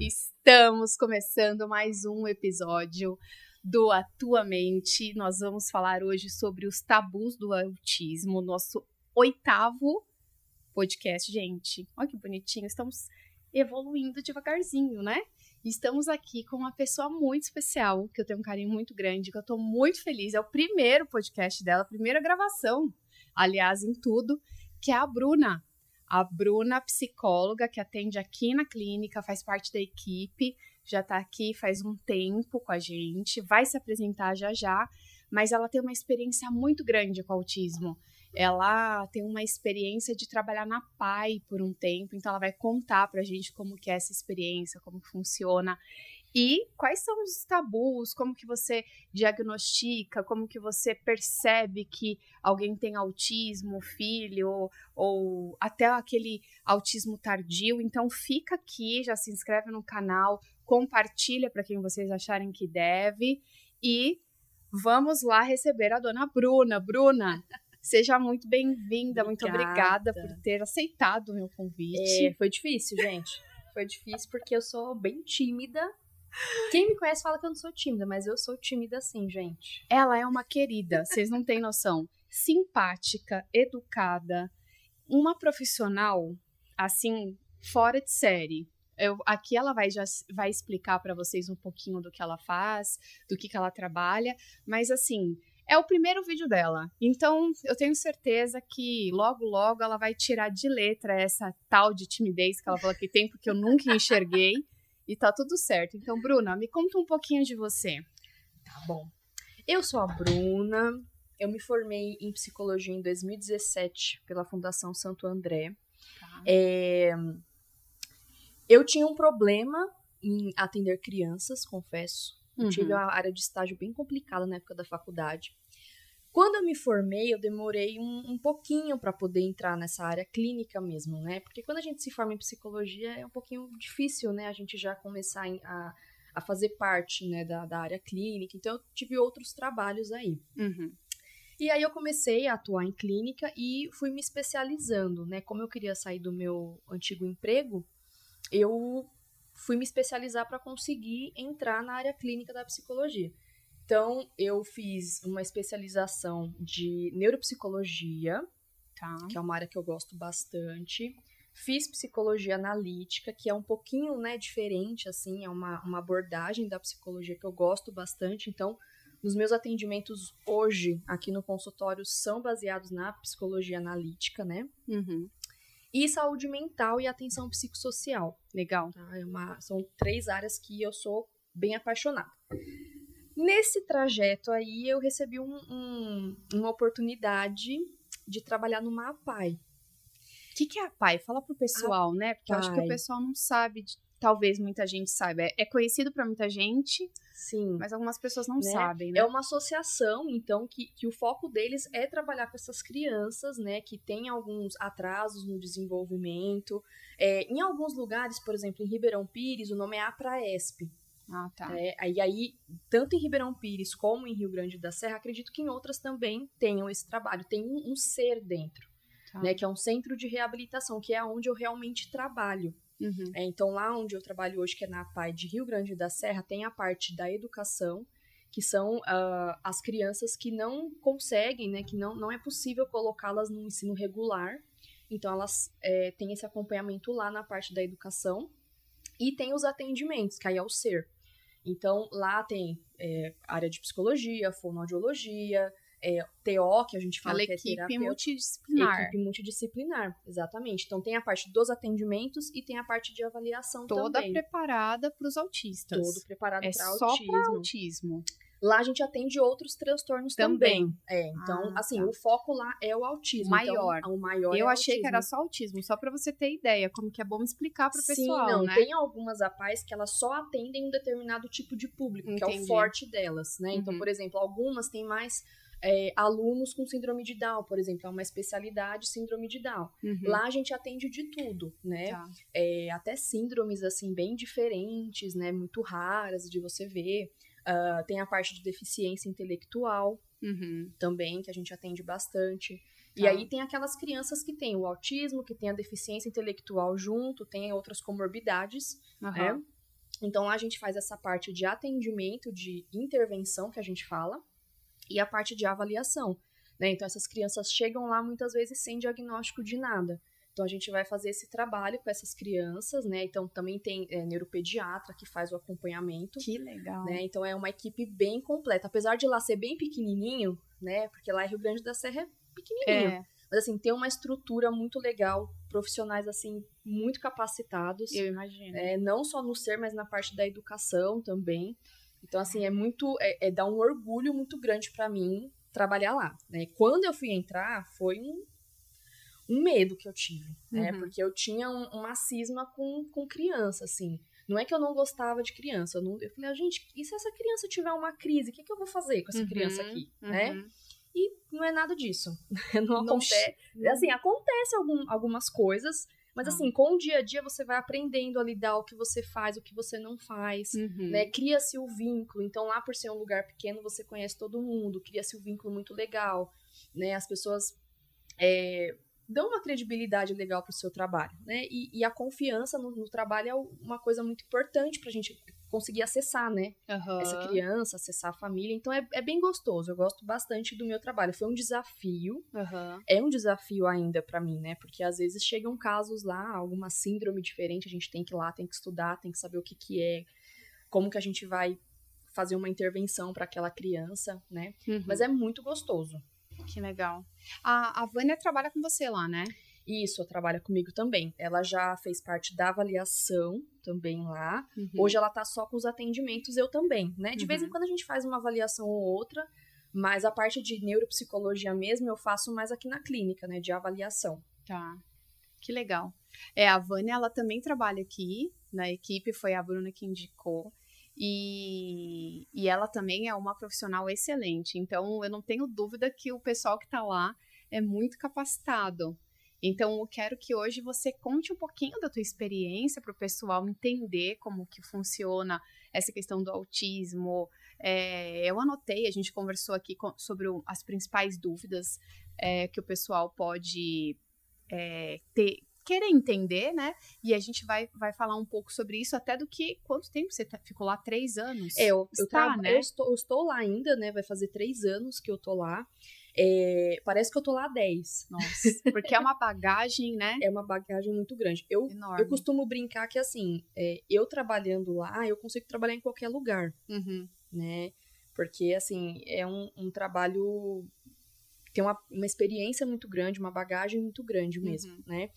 Estamos começando mais um episódio do Atuamente. Nós vamos falar hoje sobre os tabus do autismo, nosso oitavo podcast, gente. Olha que bonitinho, estamos evoluindo devagarzinho, né? Estamos aqui com uma pessoa muito especial, que eu tenho um carinho muito grande, que eu tô muito feliz. É o primeiro podcast dela, a primeira gravação, aliás, em tudo, que é a Bruna. A Bruna, psicóloga, que atende aqui na clínica, faz parte da equipe, já tá aqui faz um tempo com a gente, vai se apresentar já já, mas ela tem uma experiência muito grande com autismo. Ela tem uma experiência de trabalhar na PAI por um tempo, então ela vai contar pra gente como que é essa experiência, como funciona e quais são os tabus, como que você diagnostica, como que você percebe que alguém tem autismo, filho, ou, ou até aquele autismo tardio. Então fica aqui, já se inscreve no canal, compartilha para quem vocês acharem que deve e vamos lá receber a dona Bruna. Bruna, Seja muito bem-vinda, muito obrigada por ter aceitado o meu convite. É, foi difícil, gente. Foi difícil porque eu sou bem tímida. Quem me conhece fala que eu não sou tímida, mas eu sou tímida sim, gente. Ela é uma querida, vocês não têm noção. Simpática, educada, uma profissional, assim, fora de série. Eu, aqui ela vai já vai explicar para vocês um pouquinho do que ela faz, do que, que ela trabalha, mas assim, é o primeiro vídeo dela. Então, eu tenho certeza que logo, logo ela vai tirar de letra essa tal de timidez que ela falou que tem, porque eu nunca enxerguei. E tá tudo certo. Então, Bruna, me conta um pouquinho de você. Tá bom. Eu sou a Bruna. Eu me formei em psicologia em 2017 pela Fundação Santo André. Tá. É... Eu tinha um problema em atender crianças, confesso. Uhum. Tive uma área de estágio bem complicada na época da faculdade. Quando eu me formei, eu demorei um, um pouquinho para poder entrar nessa área clínica mesmo, né? Porque quando a gente se forma em psicologia é um pouquinho difícil, né? A gente já começar a, a fazer parte né, da, da área clínica. Então, eu tive outros trabalhos aí. Uhum. E aí eu comecei a atuar em clínica e fui me especializando, né? Como eu queria sair do meu antigo emprego, eu fui me especializar para conseguir entrar na área clínica da psicologia. Então, eu fiz uma especialização de neuropsicologia, tá. que é uma área que eu gosto bastante. Fiz psicologia analítica, que é um pouquinho né, diferente, assim, é uma, uma abordagem da psicologia que eu gosto bastante. Então, nos meus atendimentos hoje, aqui no consultório, são baseados na psicologia analítica, né? Uhum e saúde mental e atenção psicossocial. Legal. Tá? É uma, são três áreas que eu sou bem apaixonada. Nesse trajeto aí, eu recebi um, um, uma oportunidade de trabalhar numa APAI. O que, que é a APAI? Fala pro pessoal, né? Porque eu acho que o pessoal não sabe de talvez muita gente saiba. É, é conhecido para muita gente, sim, mas algumas pessoas não né? sabem, né? É uma associação, então, que, que o foco deles é trabalhar com essas crianças, né, que têm alguns atrasos no desenvolvimento. É, em alguns lugares, por exemplo, em Ribeirão Pires, o nome é APRAESP. Ah, tá. É, aí, aí, tanto em Ribeirão Pires como em Rio Grande da Serra, acredito que em outras também tenham esse trabalho. Tem um, um ser dentro, tá. né, que é um centro de reabilitação, que é onde eu realmente trabalho. Uhum. É, então, lá onde eu trabalho hoje, que é na PAI de Rio Grande da Serra, tem a parte da educação, que são uh, as crianças que não conseguem, né, que não, não é possível colocá-las no ensino regular. Então, elas é, têm esse acompanhamento lá na parte da educação. E tem os atendimentos, que aí é o ser. Então, lá tem é, área de psicologia, fonoaudiologia, é, TO, que a gente fala que é equipe terapia, multidisciplinar. Equipe multidisciplinar, exatamente. Então tem a parte dos atendimentos e tem a parte de avaliação Toda também. preparada para os autistas. Todo preparado é para só autismo. para autismo. Lá a gente atende outros transtornos também. Também. É, então, Ah, assim, tá. o foco lá é o autismo. Maior. Então, o maior Eu é achei que autismo. era só autismo, só para você ter ideia, como que é bom explicar para o Sim, pessoal, não, né? tem algumas APAES que elas só atendem um determinado tipo de público, que é Entendi. o forte delas, né? Então, Uhum. por exemplo, algumas têm mais é, alunos com síndrome de Down, por exemplo, é uma especialidade síndrome de Down. Uhum. Lá a gente atende de tudo, né? Tá. É, até síndromes, assim, bem diferentes, né? Muito raras de você ver. Uh, tem a parte de deficiência intelectual Uhum. também, que a gente atende bastante. E Tá. aí tem aquelas crianças que têm o autismo, que tem a deficiência intelectual junto, tem outras comorbidades, né? Aham. Então lá a gente faz essa parte de atendimento, de intervenção que a gente fala, e a parte de avaliação. Né? Então essas crianças chegam lá muitas vezes sem diagnóstico de nada. Então a gente vai fazer esse trabalho com essas crianças, né? Então também tem é, neuropediatra que faz o acompanhamento. Que legal. Né? Então é uma equipe bem completa. Apesar de lá ser bem pequenininho, né? Porque lá em Rio Grande da Serra é pequenininho. É, Mas assim, tem uma estrutura muito legal, profissionais assim muito capacitados. eu imagino. É, não só no ser, mas na parte da educação também. Então, assim, é muito. É, é dá um orgulho muito grande pra mim trabalhar lá. Né? Quando eu fui entrar, foi um, um medo que eu tive. Né? Uhum. Porque eu tinha um, uma cisma com, com criança, assim. Não é que eu não gostava de criança. Eu, não, eu falei, ah, gente, e se essa criança tiver uma crise? O que, que eu vou fazer com essa Uhum, criança aqui? Né? Uhum. E não é nada disso. Não Não acontece. Assim, acontece algum, algumas coisas, mas Ah. assim, com o dia a dia você vai aprendendo a lidar o que você faz, o que você não faz. Uhum. Né? Cria-se o vínculo. Então, lá por ser um lugar pequeno, você conhece todo mundo, cria-se um vínculo muito legal. Né? As pessoas é, dão uma credibilidade legal pro seu trabalho. Né? E, e a confiança no, no trabalho é uma coisa muito importante pra gente conseguir acessar, né? Aham. essa criança, acessar a família. Então é, é bem gostoso. Eu gosto bastante do meu trabalho. Foi um desafio. Aham. É um desafio ainda pra mim, né? Porque às vezes chegam casos lá, alguma síndrome diferente, a gente tem que ir lá, tem que estudar, tem que saber o que que é, como que a gente vai fazer uma intervenção pra aquela criança, né? Uhum. Mas é muito gostoso. Que legal. A, a Vânia trabalha com você lá, né? Isso, trabalha comigo também. Ela já fez parte da avaliação também lá. Uhum. Hoje ela tá só com os atendimentos, eu também, né? De vez em Uhum. quando a gente faz uma avaliação ou outra, mas a parte de neuropsicologia mesmo eu faço mais aqui na clínica, né? De avaliação. Tá. Que legal. É, a Vânia, ela também trabalha aqui na equipe, foi a Bruna que indicou. E, e ela também é uma profissional excelente. Então, eu não tenho dúvida que o pessoal que tá lá é muito capacitado. Então, eu quero que hoje você conte um pouquinho da tua experiência para o pessoal entender como que funciona essa questão do autismo. É, eu anotei, a gente conversou aqui com- sobre o- as principais dúvidas é, que o pessoal pode é, ter, querer entender, né? E a gente vai, vai falar um pouco sobre isso, até do que quanto tempo você tá- ficou lá? Três anos? É, eu, eu, Está, tra- né? eu, estou, eu estou lá ainda, né? Vai fazer três anos que eu tô lá. É, parece que eu tô lá há 10. Nossa, porque é uma bagagem, né? É uma bagagem muito grande. Eu, Enorme. eu costumo brincar que, assim, é, eu trabalhando lá, eu consigo trabalhar em qualquer lugar. Uhum. né? Porque, assim, é um, um trabalho. Tem uma, uma experiência muito grande, uma bagagem muito grande mesmo, Uhum. né?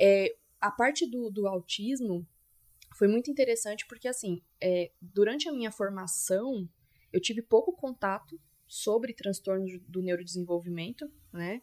É, a parte do, do autismo foi muito interessante porque, assim, é, durante a minha formação, eu tive pouco contato sobre transtornos do neurodesenvolvimento, né?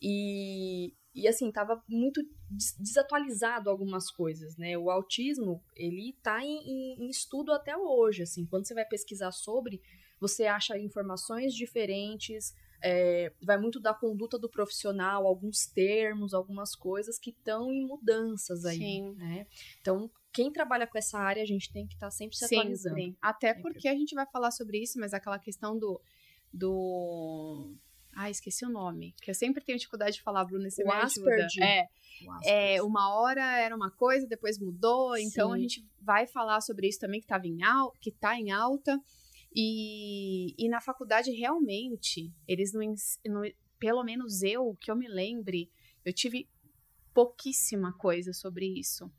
E, e assim, tava muito des- desatualizado algumas coisas, né? O autismo, ele tá em, em- em estudo até hoje, assim. Quando você vai pesquisar sobre, você acha informações diferentes, é, vai muito da conduta do profissional, alguns termos, algumas coisas que estão em mudanças aí, Sim. né? Então, quem trabalha com essa área, a gente tem que estar sempre se atualizando. Sempre. Até Sempre. porque a gente vai falar sobre isso, mas aquela questão do. do... Ah, esqueci o nome. Que eu sempre tenho dificuldade de falar, Bruna, você O me ajuda. É, é, uma hora era uma coisa, depois mudou. Então a Sim. gente vai falar sobre isso também, que, tava em al que tá em alta. E, e na faculdade, realmente, eles não, não. Pelo menos eu, que eu me lembre, eu tive pouquíssima coisa sobre isso.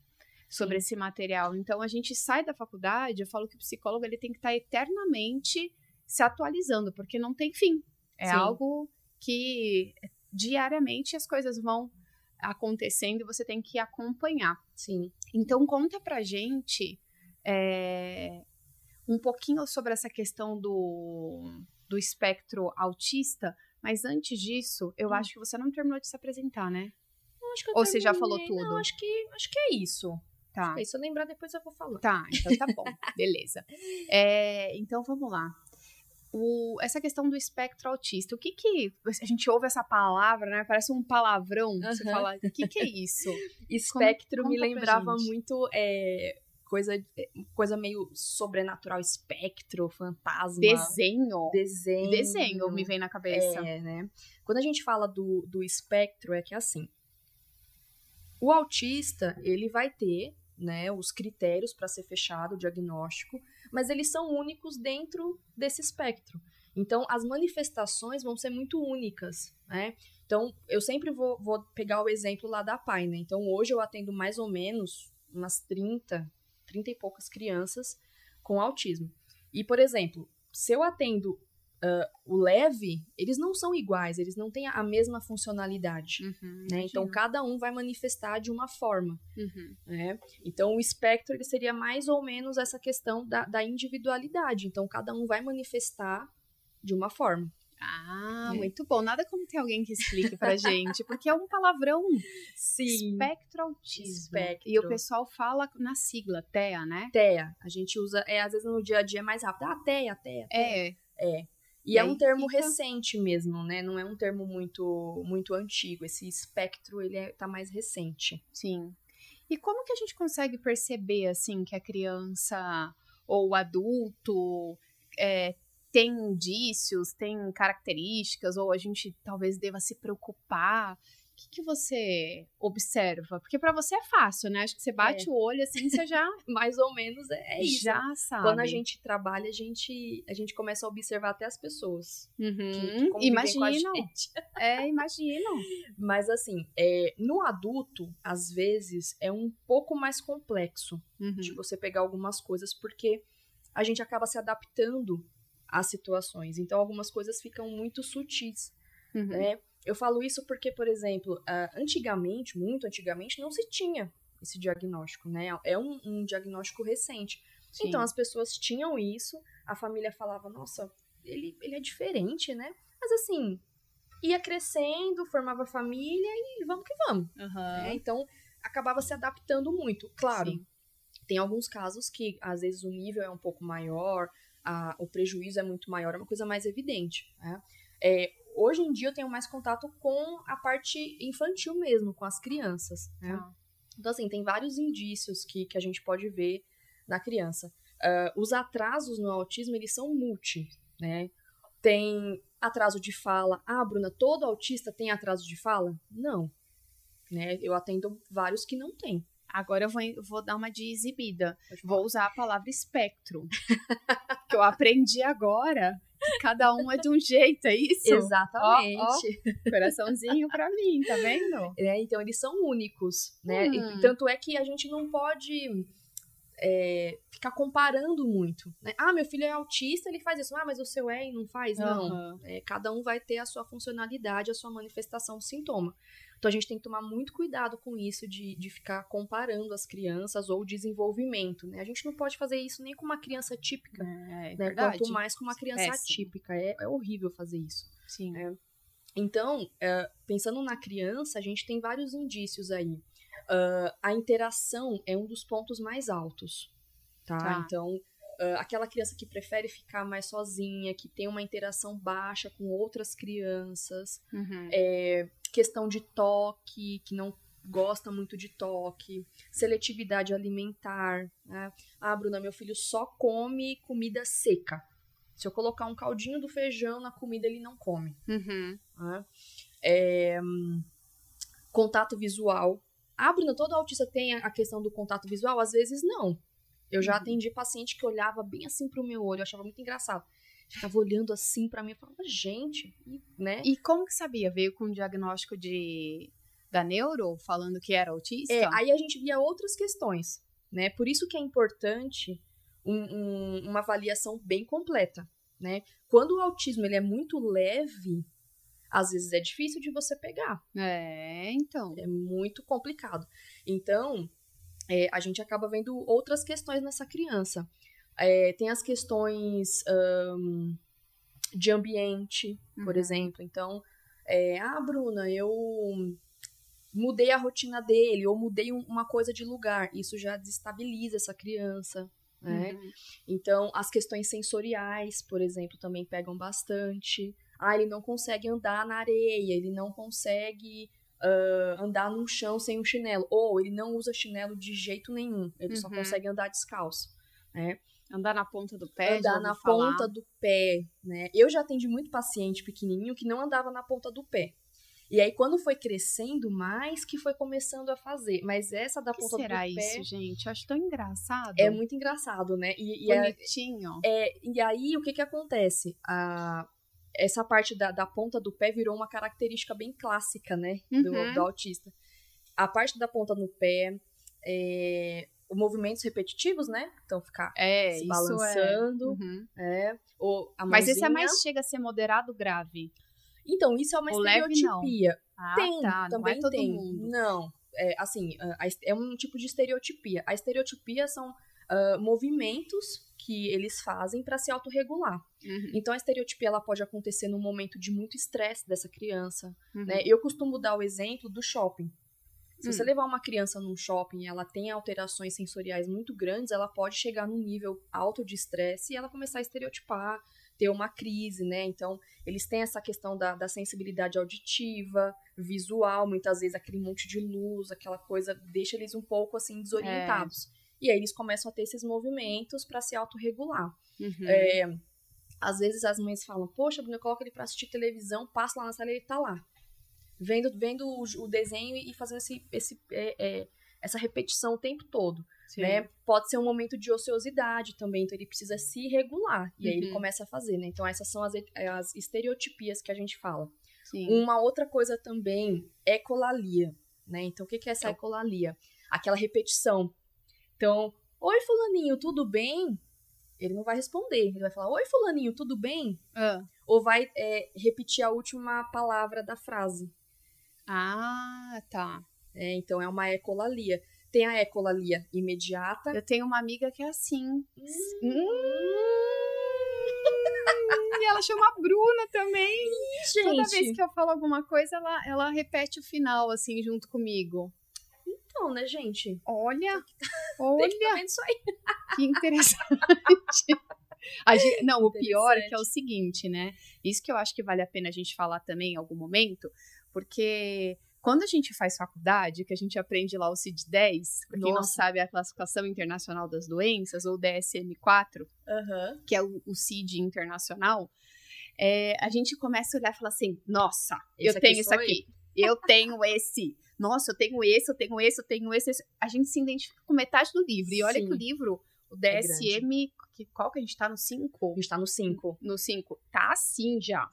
Sobre esse material. Então, a gente sai da faculdade, eu falo que o psicólogo ele tem que estar eternamente se atualizando, porque não tem fim. É Sim. algo que diariamente as coisas vão acontecendo e você tem que acompanhar. Sim. Então, conta pra gente é, um pouquinho sobre essa questão do, do espectro autista, mas antes disso, eu Hum. acho que você não terminou de se apresentar, né? Ou você já falou tudo? Não, acho que, acho que é isso. Tá. É, se eu lembrar, depois eu vou falar. Tá, então tá bom, beleza. É, então vamos lá. O- essa questão do espectro autista, o que que. A gente ouve essa palavra, né? Parece um palavrão. Você fala, o que que é isso? Espectro conta me lembrava muito é, coisa, é, coisa meio sobrenatural, espectro, fantasma. Desenho. Desenho. Desenho me vem na cabeça. É, né? Quando a gente fala do, do espectro, é que assim. O autista, ele vai ter né, os critérios para ser fechado o diagnóstico, mas eles são únicos dentro desse espectro. Então, as manifestações vão ser muito únicas, né? Então, eu sempre vou, vou pegar o exemplo lá da PAI, né? Então, hoje eu atendo mais ou menos umas 30, 30 e poucas crianças com autismo. E, por exemplo, se eu atendo Uh, o leve, eles não são iguais, eles não têm a mesma funcionalidade. Uhum, né? Então, cada um vai manifestar de uma forma. Uhum. Né? Então, o espectro ele seria mais ou menos essa questão da, da individualidade. Então, cada um vai manifestar de uma forma. Ah, é. muito bom. Nada como ter alguém que explique pra gente, porque é um palavrão. Sim. Espectro autismo. Espectro. E o pessoal fala na sigla, TEA, né? TEA. A gente usa, é, às vezes no dia a dia é mais rápido. Ah, TEA, TEA. TEA. É. É. E, e é um termo fica... recente mesmo, né? Não é um termo muito muito antigo. Esse espectro, ele é, tá mais recente. Sim. E como que a gente consegue perceber, assim, que a criança ou o adulto é, tem indícios, tem características, ou a gente talvez deva se preocupar? O que, que você observa? Porque para você é fácil, né? Acho que você bate é. o olho assim, você já mais ou menos é, isso. Já sabe. Quando a gente trabalha, a gente a gente começa a observar até as pessoas. Uhum. Que, que imagino. É, imagino. Mas assim, é, no adulto, às vezes é um pouco mais complexo uhum. de você pegar algumas coisas, porque a gente acaba se adaptando as situações. Então, algumas coisas ficam muito sutis, uhum. né? Eu falo isso porque, por exemplo, antigamente, muito antigamente, não se tinha esse diagnóstico, né? É um, um diagnóstico recente. Sim. Então, as pessoas tinham isso, a família falava, nossa, ele, ele é diferente, né? Mas, assim, ia crescendo, formava família e vamos que vamos. Uhum. Então, acabava se adaptando muito. Claro, Sim. tem alguns casos que, às vezes, o nível é um pouco maior, a, o prejuízo é muito maior, é uma coisa mais evidente. Né? É, hoje em dia eu tenho mais contato com a parte infantil mesmo, com as crianças. Né? Ah. Então, assim, tem vários indícios que, que a gente pode ver na criança. Uh, os atrasos no autismo, eles são multi, né? Tem atraso de fala. Ah, Bruna, todo autista tem atraso de fala? Não. Né? Eu atendo vários que não têm. Agora eu vou, vou dar uma de exibida. Vou usar a palavra espectro. que eu aprendi agora. Que cada um é de um jeito, é isso? Exatamente. Ó, ó, coraçãozinho pra mim, tá vendo? É, então eles são únicos, né? Hum. E, tanto é que a gente não pode é, ficar comparando muito. Né? Ah, meu filho é autista, ele faz isso. Ah, mas o seu é e não faz? Uhum. Não. É, cada um vai ter a sua funcionalidade, a sua manifestação do sintoma. Então a gente tem que tomar muito cuidado com isso de, de ficar comparando as crianças ou o desenvolvimento, né? A gente não pode fazer isso nem com uma criança típica, é, é né? Quanto mais com uma criança Péssimo. atípica. É, é horrível fazer isso. Sim. É. Então, é, pensando na criança, a gente tem vários indícios aí. Uh, a interação é um dos pontos mais altos, tá? tá. Então, uh, aquela criança que prefere ficar mais sozinha, que tem uma interação baixa com outras crianças, uhum. é, questão de toque, que não gosta muito de toque, seletividade alimentar. Né? Ah, Bruna, meu filho só come comida seca. Se eu colocar um caldinho do feijão na comida, ele não come. Uhum. Né? É, contato visual. Ah, Bruna, todo autista tem a questão do contato visual? Às vezes não. Eu já uhum. atendi paciente que olhava bem assim pro meu olho, eu achava muito engraçado ficava olhando assim para mim e falava, gente, né? E como que sabia? Veio com um diagnóstico de da neuro, falando que era autista? É, aí a gente via outras questões, né? Por isso que é importante um, um, uma avaliação bem completa, né? Quando o autismo ele é muito leve, às vezes é difícil de você pegar. É, então. É muito complicado. Então, é, a gente acaba vendo outras questões nessa criança. É, tem as questões um, de ambiente, uhum. por exemplo. Então, é, ah, Bruna, eu mudei a rotina dele, ou mudei uma coisa de lugar. Isso já desestabiliza essa criança. Né? Uhum. Então, as questões sensoriais, por exemplo, também pegam bastante. Ah, ele não consegue andar na areia, ele não consegue uh, andar num chão sem um chinelo. Ou ele não usa chinelo de jeito nenhum. Ele uhum. só consegue andar descalço. Né? Andar na ponta do pé, andar na falar. ponta do pé, né? Eu já atendi muito paciente pequenininho que não andava na ponta do pé. E aí, quando foi crescendo mais, que foi começando a fazer. Mas essa da que ponta será do pé... isso, gente? Eu acho tão engraçado. É muito engraçado, né? E, e Bonitinho. É, é, e aí, o que que acontece? A, essa parte da, da ponta do pé virou uma característica bem clássica, né? Do, uhum. do autista. A parte da ponta no pé, é, movimentos repetitivos, né? Então ficar é, se balançando. É. Uhum. é. Ou a Mas esse é mais chega a ser moderado grave. Então, isso é uma o estereotipia. Leve, ah, tem, tá. também não é tem. Mundo. Não, é, assim, é um tipo de estereotipia. A estereotipia são uh, movimentos que eles fazem para se autorregular. Uhum. Então, a estereotipia ela pode acontecer num momento de muito estresse dessa criança. Uhum. Né? Eu costumo dar o exemplo do shopping. Se hum. você levar uma criança num shopping e ela tem alterações sensoriais muito grandes, ela pode chegar num nível alto de estresse e ela começar a estereotipar, ter uma crise, né? Então, eles têm essa questão da, da sensibilidade auditiva, visual, muitas vezes aquele monte de luz, aquela coisa, deixa eles um pouco assim desorientados. É. E aí eles começam a ter esses movimentos para se autorregular. Uhum. É, às vezes as mães falam, poxa, Bruno, eu coloco ele para assistir televisão, passa lá na sala e ele tá lá vendo, vendo o, o desenho e fazendo esse, esse, é, é, essa repetição o tempo todo. Né? Pode ser um momento de ociosidade também, então ele precisa se regular. E uhum. aí ele uhum. começa a fazer, né? Então essas são as, as estereotipias que a gente fala. Sim. Uma outra coisa também é ecolalia, né? Então o que é essa ecolalia? Aquela repetição. Então, oi fulaninho, tudo bem? Ele não vai responder. Ele vai falar, oi fulaninho, tudo bem? Uh. Ou vai é, repetir a última palavra da frase. Ah, tá. É, então é uma ecolalia. Tem a ecolalia imediata. Eu tenho uma amiga que é assim. Hum. Hum. e ela chama a Bruna também. Ih, gente. Toda vez que eu falo alguma coisa, ela, ela repete o final, assim, junto comigo. Então, né, gente? Olha, olha. Tem que isso aí. Que interessante. Gente, não, o pior é que é o seguinte, né? Isso que eu acho que vale a pena a gente falar também em algum momento, porque quando a gente faz faculdade, que a gente aprende lá o CID-10, pra quem não sabe, é a classificação internacional das doenças, ou DSM-4, uhum. que é o, o CID internacional, é, a gente começa a olhar e falar assim, nossa, eu tenho isso aqui, eu tenho esse, nossa, eu tenho esse, eu tenho esse, eu tenho esse, esse. A gente se identifica com metade do livro, e olha Sim. que o livro, o DSM, é que, qual que a gente tá no 5? A gente tá no 5. No 5. Tá assim já.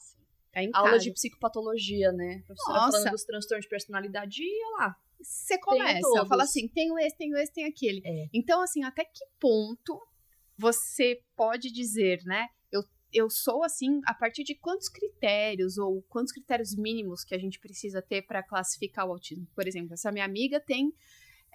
É Aula de psicopatologia, né? professora Nossa. falando dos transtornos de personalidade e olha lá. Você começa, fala assim, tenho esse, tenho esse, tenho aquele. É. Então, assim, até que ponto você pode dizer, né? Eu, sou assim, a partir de quantos critérios ou quantos critérios mínimos que a gente precisa ter para classificar o autismo? Por exemplo, essa minha amiga tem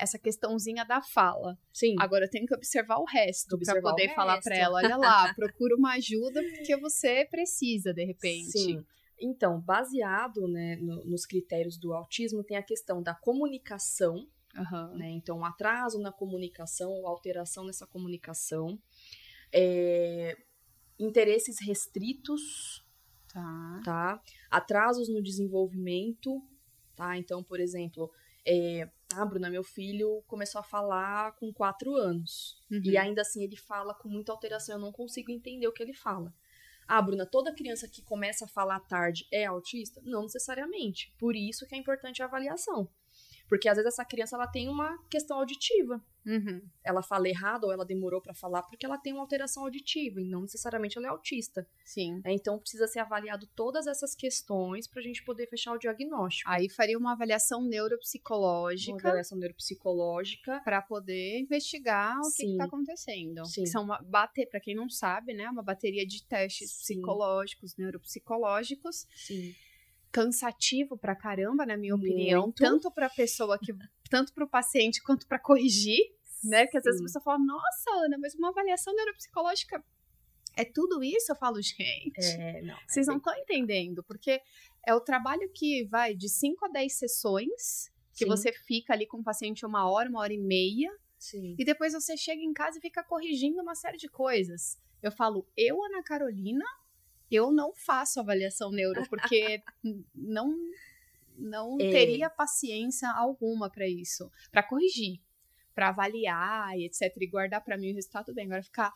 essa questãozinha da fala. Sim. Agora eu tenho que observar o resto para poder falar para ela, olha lá, procura uma ajuda porque você precisa de repente. Sim. Então, baseado né, no, nos critérios do autismo, tem a questão da comunicação, uhum. né? Então, atraso na comunicação, alteração nessa comunicação, é, interesses restritos, tá. tá? Atrasos no desenvolvimento, tá? Então, por exemplo, é, ah, Bruna, meu filho começou a falar com quatro anos. Uhum. E ainda assim ele fala com muita alteração, eu não consigo entender o que ele fala. Ah, Bruna, toda criança que começa a falar tarde é autista? Não necessariamente. Por isso que é importante a avaliação. Porque às vezes essa criança ela tem uma questão auditiva. Uhum. Ela fala errado ou ela demorou para falar porque ela tem uma alteração auditiva e não necessariamente ela é autista. Sim. É, então precisa ser avaliado todas essas questões para a gente poder fechar o diagnóstico. Aí faria uma avaliação neuropsicológica. Uma avaliação neuropsicológica para poder investigar o que está acontecendo. Sim. Que são uma, bater, para quem não sabe, né, uma bateria de testes Sim. psicológicos, neuropsicológicos. Sim cansativo pra caramba, na minha opinião, Muito. tanto pra pessoa que tanto pro paciente quanto para corrigir, né? Que às vezes a pessoa fala: "Nossa, Ana, mas uma avaliação neuropsicológica é tudo isso?" Eu falo: "Gente, é, não, vocês não estão entendendo, porque é o trabalho que vai de 5 a 10 sessões, que Sim. você fica ali com o paciente uma hora, uma hora e meia, Sim. e depois você chega em casa e fica corrigindo uma série de coisas. Eu falo, eu, Ana Carolina, eu não faço avaliação neuro, porque não não é. teria paciência alguma para isso, para corrigir, para avaliar e etc e guardar para mim o resultado bem. Agora ficar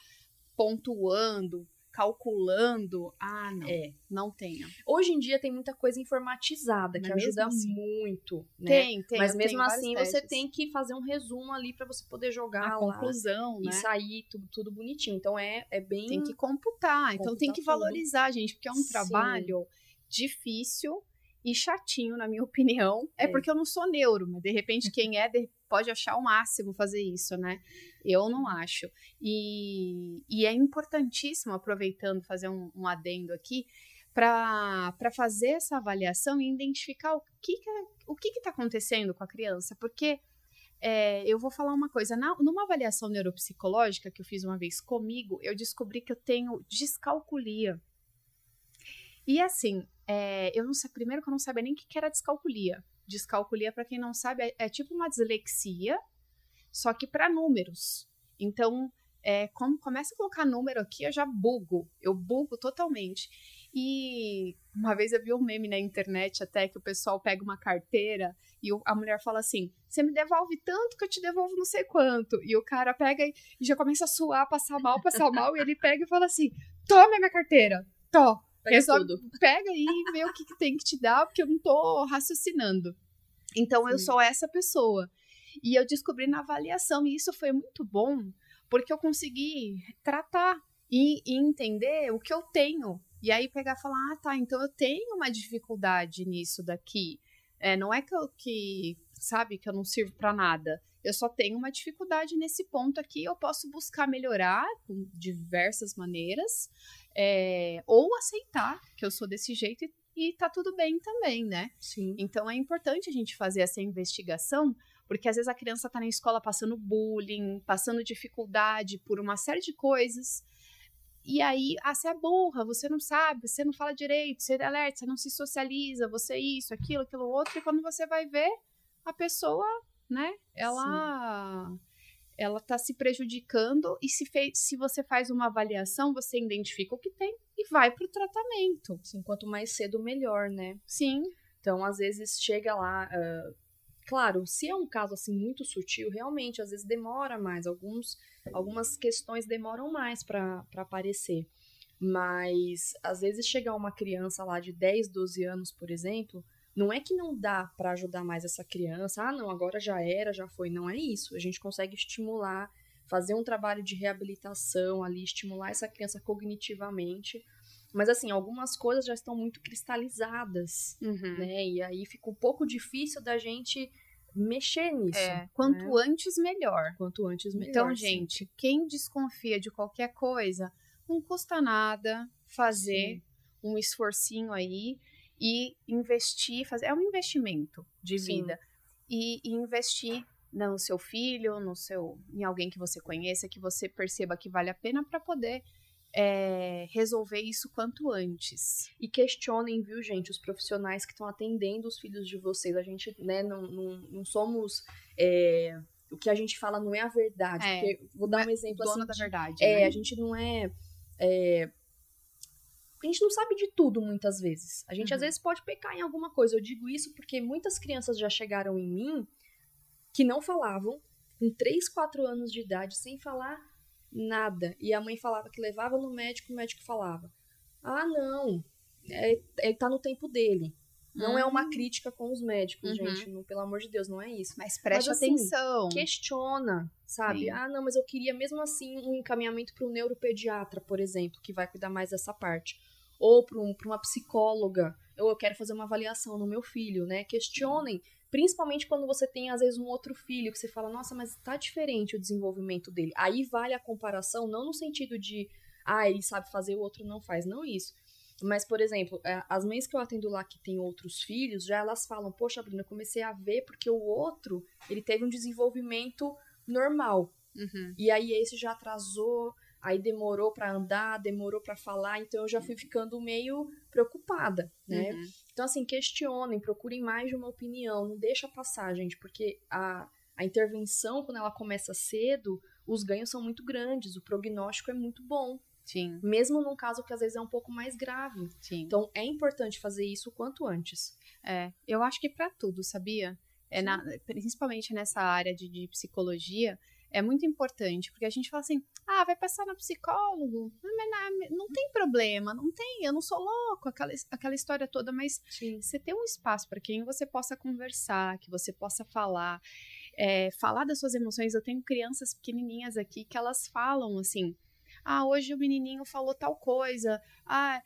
pontuando, calculando, ah, não, é. não tenha. Hoje em dia tem muita coisa informatizada que ajuda assim? muito, né? Tem, tem. Mas mesmo assim você tem que fazer um resumo ali para você poder jogar a lá conclusão, né? E sair tudo, tudo bonitinho. Então é, é bem Tem que computar, então tem que valorizar, gente, porque é um Sim. trabalho difícil e chatinho, na minha opinião. É, é, porque eu não sou neuro, mas de repente quem é pode achar o máximo fazer isso, né? Eu não acho. E, e é importantíssimo, aproveitando, fazer um, um adendo aqui, para fazer essa avaliação e identificar o que que, é, o que está acontecendo com a criança. Porque é, eu vou falar uma coisa, na, numa avaliação neuropsicológica que eu fiz uma vez comigo, eu descobri que eu tenho descalculia. E assim, é, eu não sei, primeiro que eu não sabia nem o que era descalculia. Descalculia, para quem não sabe, é, é, tipo uma dislexia, só que para números. Então, é, como começa a colocar número aqui, eu já bugo. Eu bugo totalmente. E uma vez eu vi um meme na internet até que o pessoal pega uma carteira e a mulher fala assim: Você me devolve tanto que eu te devolvo não sei quanto. E o cara pega e já começa a suar, passar mal, passar mal, e ele pega e fala assim: Toma minha carteira, to. Pega só tudo. Pega e vê o que, que tem que te dar, porque eu não tô raciocinando. Então Sim. eu sou essa pessoa. E eu descobri na avaliação, e isso foi muito bom, porque eu consegui tratar e, e entender o que eu tenho. E aí pegar e falar, ah, tá, então eu tenho uma dificuldade nisso daqui. É, não é que eu que, sabe, que eu não sirvo para nada. Eu só tenho uma dificuldade nesse ponto aqui. Eu posso buscar melhorar com diversas maneiras, é, ou aceitar que eu sou desse jeito e, e tá tudo bem também, né? Sim. Então é importante a gente fazer essa investigação, porque às vezes a criança tá na escola passando bullying, passando dificuldade por uma série de coisas. E aí, ah, você é burra, você não sabe, você não fala direito, você é alerta, você não se socializa, você é isso, aquilo, aquilo outro, e quando você vai ver, a pessoa né? Ela Sim. Ela tá se prejudicando e se, fez, se você faz uma avaliação, você identifica o que tem e vai pro tratamento. Sim, quanto mais cedo, melhor, né? Sim. Então, às vezes, chega lá. Uh, claro, se é um caso assim muito sutil, realmente, às vezes demora mais. Alguns, algumas questões demoram mais para aparecer. Mas, às vezes, chegar uma criança lá de 10, 12 anos, por exemplo, não é que não dá para ajudar mais essa criança, ah, não, agora já era, já foi. Não é isso. A gente consegue estimular, fazer um trabalho de reabilitação ali, estimular essa criança cognitivamente. Mas, assim, algumas coisas já estão muito cristalizadas, uhum. né? E aí fica um pouco difícil da gente mexer nisso. É, quanto né? antes, melhor. Quanto antes, melhor. Então, gente, sim. quem desconfia de qualquer coisa, não custa nada fazer sim. um esforcinho aí e investir, fazer é um investimento de vida e, e, investir no seu filho, no seu, em alguém que você conheça, que você perceba que vale a pena para poder é, resolver isso quanto antes. E questionem, viu, gente, os profissionais que estão atendendo os filhos de vocês. A gente, né, não, não, não somos. É, o que a gente fala não é a verdade. É, porque, vou dar um exemplo dona assim. da verdade. É, né? a gente não é, é a gente não sabe de tudo muitas vezes. A gente uhum. às vezes pode pecar em alguma coisa. Eu digo isso porque muitas crianças já chegaram em mim que não falavam, com 3, 4 anos de idade, sem falar nada. E a mãe falava que levava no médico, o médico falava: Ah, não, é, ele tá no tempo dele. Não uhum. é uma hum. crítica com os médicos, uhum. gente. Não, pelo amor de Deus, não é isso. Mas preste mas, assim, atenção. Questiona, sabe? Sim. Ah, não, mas eu queria mesmo assim um encaminhamento para o neuropediatra, por exemplo, que vai cuidar mais dessa parte ou para um, uma psicóloga, ou eu quero fazer uma avaliação no meu filho, né? Questionem, principalmente quando você tem às vezes um outro filho que você fala, nossa, mas tá diferente o desenvolvimento dele. Aí vale a comparação, não no sentido de, ah, ele sabe fazer, o outro não faz, não isso. Mas, por exemplo, é, as mães que eu atendo lá que têm outros filhos, já elas falam, poxa, Bruna, eu comecei a ver porque o outro, ele teve um desenvolvimento normal. Uhum. E aí esse já atrasou, aí demorou para andar, demorou para falar, então eu já fui ficando meio preocupada, né? Uhum. Então, assim, questionem, procurem mais de uma opinião, não deixa passar, gente, porque a, a intervenção, quando ela começa cedo, os ganhos são muito grandes, o prognóstico é muito bom. Sim. Mesmo num caso que às vezes é um pouco mais grave. Sim. Então, é importante fazer isso o quanto antes. É, eu acho que para tudo, sabia? É na, principalmente nessa área de, de, psicologia, é muito importante, porque a gente fala assim, ah, vai passar no psicólogo, não, não tem problema, não tem, eu não sou louco, aquela, aquela história toda, mas Sim. você tem um espaço para quem você possa conversar, que você possa falar, é, falar das suas emoções. Eu tenho crianças pequenininhas aqui que elas falam assim, ah, hoje o menininho falou tal coisa, ah,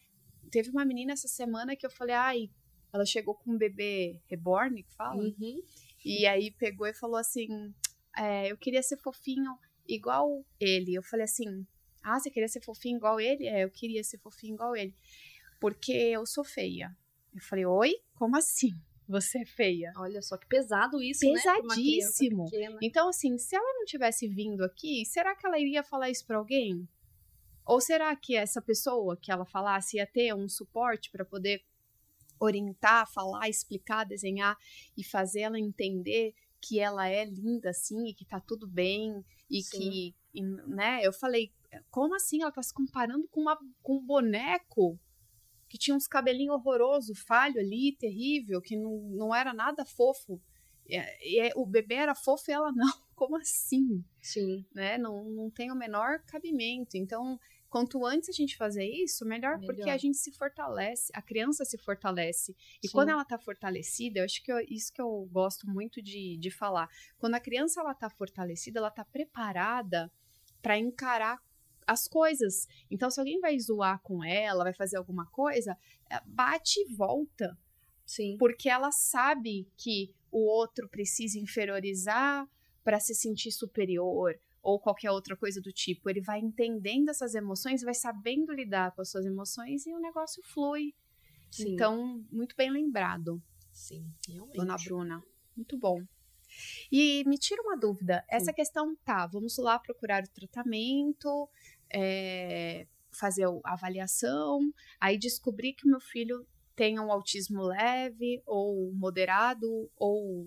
teve uma menina essa semana que eu falei, ai, ela chegou com um bebê reborn, que fala. Uhum. E aí pegou e falou assim: é, Eu queria ser fofinho igual ele. Eu falei assim: Ah, você queria ser fofinho igual ele? É, eu queria ser fofinho igual ele. Porque eu sou feia. Eu falei: Oi? Como assim? Você é feia. Olha só que pesado isso, Pesadíssimo. né? Então, assim, se ela não tivesse vindo aqui, será que ela iria falar isso para alguém? Ou será que essa pessoa que ela falasse ia ter um suporte para poder orientar, falar, explicar, desenhar e fazer ela entender que ela é linda assim e que tá tudo bem e Sim. que, e, né? Eu falei, como assim ela tá se comparando com, uma, com um boneco que tinha uns cabelinhos horrorosos, falho ali, terrível, que não, não era nada fofo. E, e, o bebê era fofo e ela não. Como assim? Sim. Né? Não, não tem o menor cabimento. Então, quanto antes a gente fazer isso, melhor, Melhor. porque a gente se fortalece, a criança se fortalece. E Sim. quando ela tá fortalecida, eu acho que eu- isso que eu gosto muito de, de falar. Quando a criança ela tá fortalecida, ela tá preparada para encarar as coisas. Então, se alguém vai zoar com ela, vai fazer alguma coisa, é, bate e volta Sim. porque ela sabe que o outro precisa inferiorizar para se sentir superior ou qualquer outra coisa do tipo. Ele vai entendendo essas emoções, vai sabendo lidar com as suas emoções e o negócio flui. Sim. Então, muito bem lembrado, Sim, realmente. dona Bruna. Muito bom. E me tira uma dúvida. Essa questão, tá, vamos lá procurar o tratamento, é, fazer a avaliação, aí descobrir que o meu filho tem um autismo leve, ou moderado, ou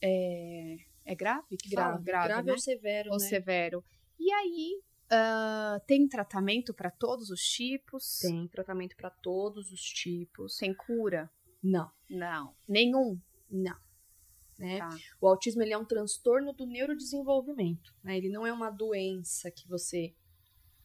é, é grave? Que fala? Grave. grave, Grave né? ou severo, ou né? severo. E aí, ah, tem tratamento para todos os tipos? Tem tratamento para todos os tipos. Tem cura? Não, Não. Nenhum? não. Né? Tá. O autismo ele é um transtorno do neurodesenvolvimento. Né? Ele não é uma doença que você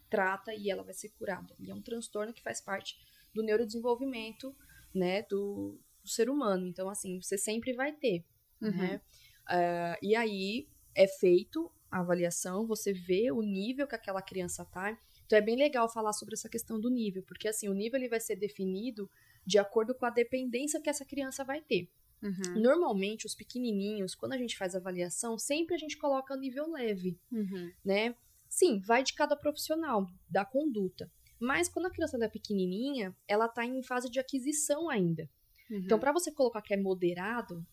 trata e ela vai ser curada. Ele é um transtorno que faz parte do neurodesenvolvimento né, do, do ser humano. Então, assim, você sempre vai ter. Uhum. né? Ah, e aí é feito a avaliação, você vê o nível que aquela criança tá. Então é bem legal falar sobre essa questão do nível, porque assim, o nível ele vai ser definido de acordo com a dependência que essa criança vai ter. Uhum. Normalmente, os pequenininhos, quando a gente faz avaliação, sempre a gente coloca nível leve, Uhum. né? Sim, vai de cada profissional, da conduta. Mas quando a criança é pequenininha, ela tá em fase de aquisição ainda. Uhum. Então, para você colocar que é moderado,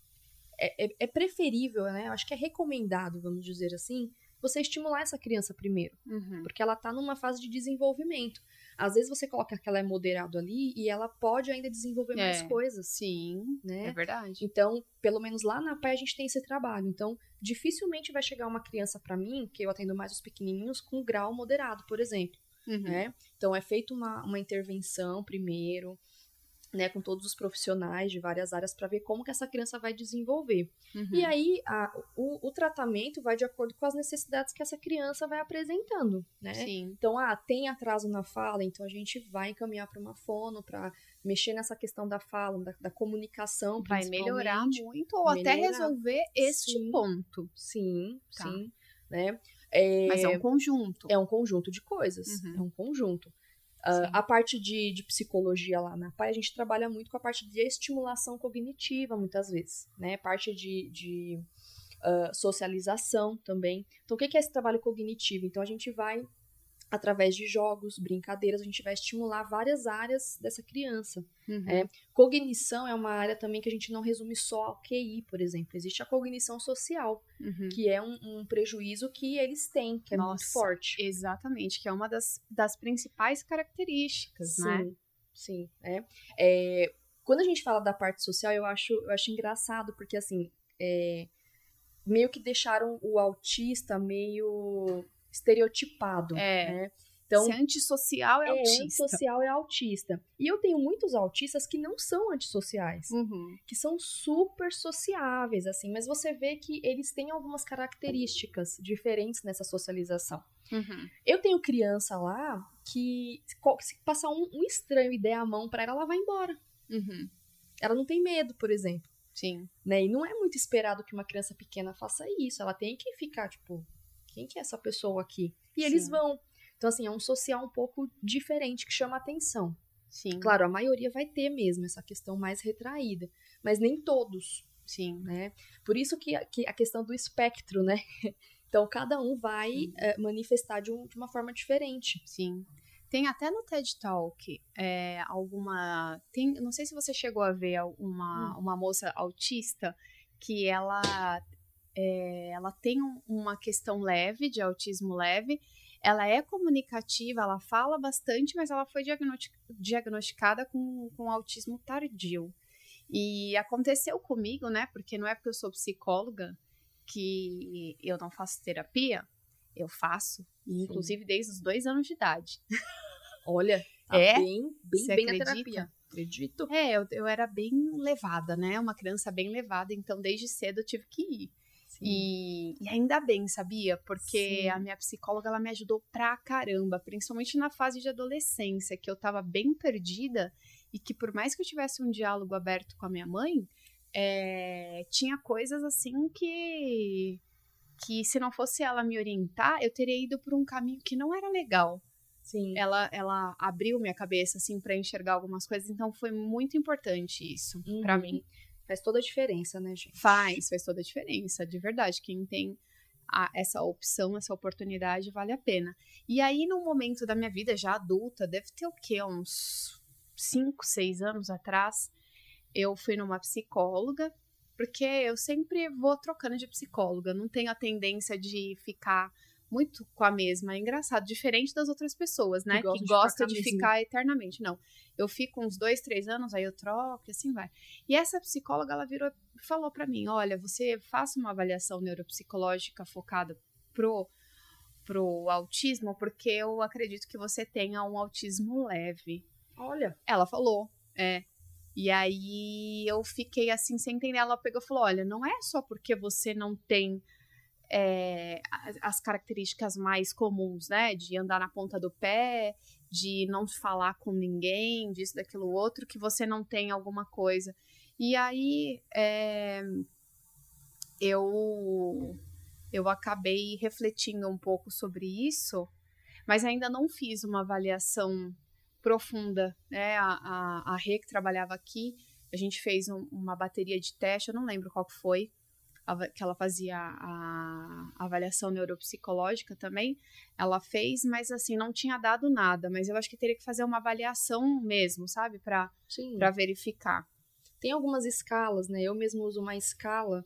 é, é- é preferível, né? Eu acho que é recomendado, vamos dizer assim, você estimular essa criança primeiro, Uhum. porque ela tá numa fase de desenvolvimento. Às vezes você coloca que ela é moderado ali e ela pode ainda desenvolver mais É. coisas, Sim, né? é verdade. Então, pelo menos lá na PAI a gente tem esse trabalho. Então, dificilmente vai chegar uma criança para mim, que eu atendo mais os pequenininhos, com grau moderado, por exemplo Uhum. né? Então é feita uma, uma intervenção primeiro, né, com todos os profissionais de várias áreas para ver como que essa criança vai desenvolver. Uhum. E aí a- o, o tratamento vai de acordo com as necessidades que essa criança vai apresentando, né? Sim. Então, ah, tem atraso na fala, então a gente vai encaminhar para uma fono para mexer nessa questão da fala, da, da comunicação, Vai melhorar muito ou até Melhorar. resolver este Sim. ponto. Sim, Tá. sim, né? É, Mas é um conjunto. é um conjunto de coisas. Uhum. É um conjunto. Sim. a parte de, de psicologia lá na PAI, a gente trabalha muito com a parte de estimulação cognitiva, muitas vezes, né? Parte de, de ah, socialização também. Então, o que é esse trabalho cognitivo? Então, a gente vai, através de jogos, brincadeiras, a gente vai estimular várias áreas dessa criança. Uhum. É. Cognição é uma área também que a gente não resume só ao QI, por exemplo. Existe a cognição social, Uhum. que é um, um prejuízo que eles têm, que é muito Nossa, forte. Exatamente, que é uma das, das principais características, né? Sim, sim. É. É, quando a gente fala da parte social, eu acho, eu acho engraçado, porque assim, é, meio que deixaram o autista meio estereotipado, É. né? Então, Se é antissocial é, é autista. antissocial é autista. E eu tenho muitos autistas que não são antissociais, uhum. que são super sociáveis, assim, mas você vê que eles têm algumas características diferentes nessa socialização. Uhum. Eu tenho criança lá que, se passar um, um estranho e der a mão para ela, ela vai embora. Uhum. Ela não tem medo, por exemplo. Sim. Né? E não é muito esperado que uma criança pequena faça isso. Ela tem que ficar, tipo, quem que é essa pessoa aqui? E Sim. eles vão. Então, assim, é um social um pouco diferente que chama atenção. Sim. Claro, a maioria vai ter mesmo essa questão mais retraída, mas nem todos. Sim. Né? Por isso que, que a questão do espectro, né? Então, cada um vai é, manifestar de, um, de, uma forma diferente. Sim. Tem até no TED Talk é, alguma. Tem, não sei se você chegou a ver uma, hum. uma moça autista que ela, é, ela tem um, uma questão leve, de autismo leve. Ela é comunicativa, ela fala bastante, mas ela foi diagnosticada com, com autismo tardio. E aconteceu comigo, né? Porque não é porque eu sou psicóloga que eu não faço terapia, eu faço, inclusive desde os dois anos de idade. Olha, tá é bem, bem, bem acredita? terapia. Acredito. É, eu, eu era bem levada, né? Uma criança bem levada, então desde cedo eu tive que ir. E, e, ainda bem, sabia? Porque Sim. a minha psicóloga ela me ajudou pra caramba, principalmente na fase de adolescência, que eu tava bem perdida e que por mais que eu tivesse um diálogo aberto com a minha mãe, é, tinha coisas assim que que se não fosse ela me orientar, eu teria ido por um caminho que não era legal. Sim. Ela, ela abriu minha cabeça assim para enxergar algumas coisas, então foi muito importante isso uhum. para mim. Faz toda a diferença, né, gente? Faz, faz toda a diferença, de verdade. Quem tem a, essa opção, essa oportunidade, vale a pena. E aí, no momento da minha vida, já adulta, deve ter o quê? Uns 5, 6 anos atrás, eu fui numa psicóloga, porque eu sempre vou trocando de psicóloga, não tenho a tendência de ficar muito com a mesma. É engraçado, diferente das outras pessoas, né? Que, que gosta de, ficar, de ficar eternamente. Não. Eu fico uns dois, três anos, aí eu troco e assim vai. E essa psicóloga, ela virou falou para mim: olha, você faça uma avaliação neuropsicológica focada pro, pro autismo, porque eu acredito que você tenha um autismo leve. Olha. Ela falou, é. E aí eu fiquei assim sem entender. Ela pegou e falou: olha, não é só porque você não tem é, as características mais comuns, né? De andar na ponta do pé, de não falar com ninguém, disso, daquilo outro, que você não tem alguma coisa. E aí é, eu, eu acabei refletindo um pouco sobre isso, mas ainda não fiz uma avaliação profunda, né? A, a, a Rê, que trabalhava aqui, a gente fez um, uma bateria de teste, eu não lembro qual que foi, que ela fazia a, avaliação neuropsicológica também, ela fez, mas assim, não tinha dado nada, mas eu acho que teria que fazer uma avaliação mesmo, sabe, para verificar. Tem algumas escalas, né? Eu mesmo uso uma escala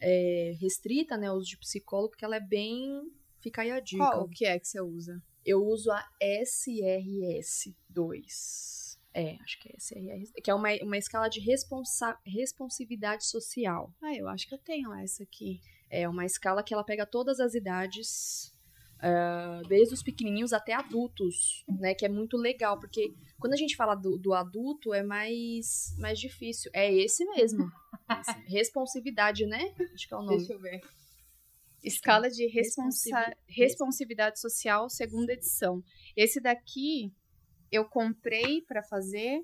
é, restrita, né? Uso de psicólogo, que ela é bem. Fica aí a dica. Qual que é que você usa? Eu uso a SRS2. É, acho que é SRS, que é uma, uma escala de responsa responsividade social. Ah, eu acho que eu tenho essa aqui. É uma escala que ela pega todas as idades, uh, desde os pequenininhos até adultos, né? Que é muito legal, porque quando a gente fala do, do adulto é mais, mais difícil. É esse mesmo. Responsividade, né? Acho que é o nome. Deixa eu ver. Escala de responsa responsividade social, segunda edição. Esse daqui eu comprei para fazer,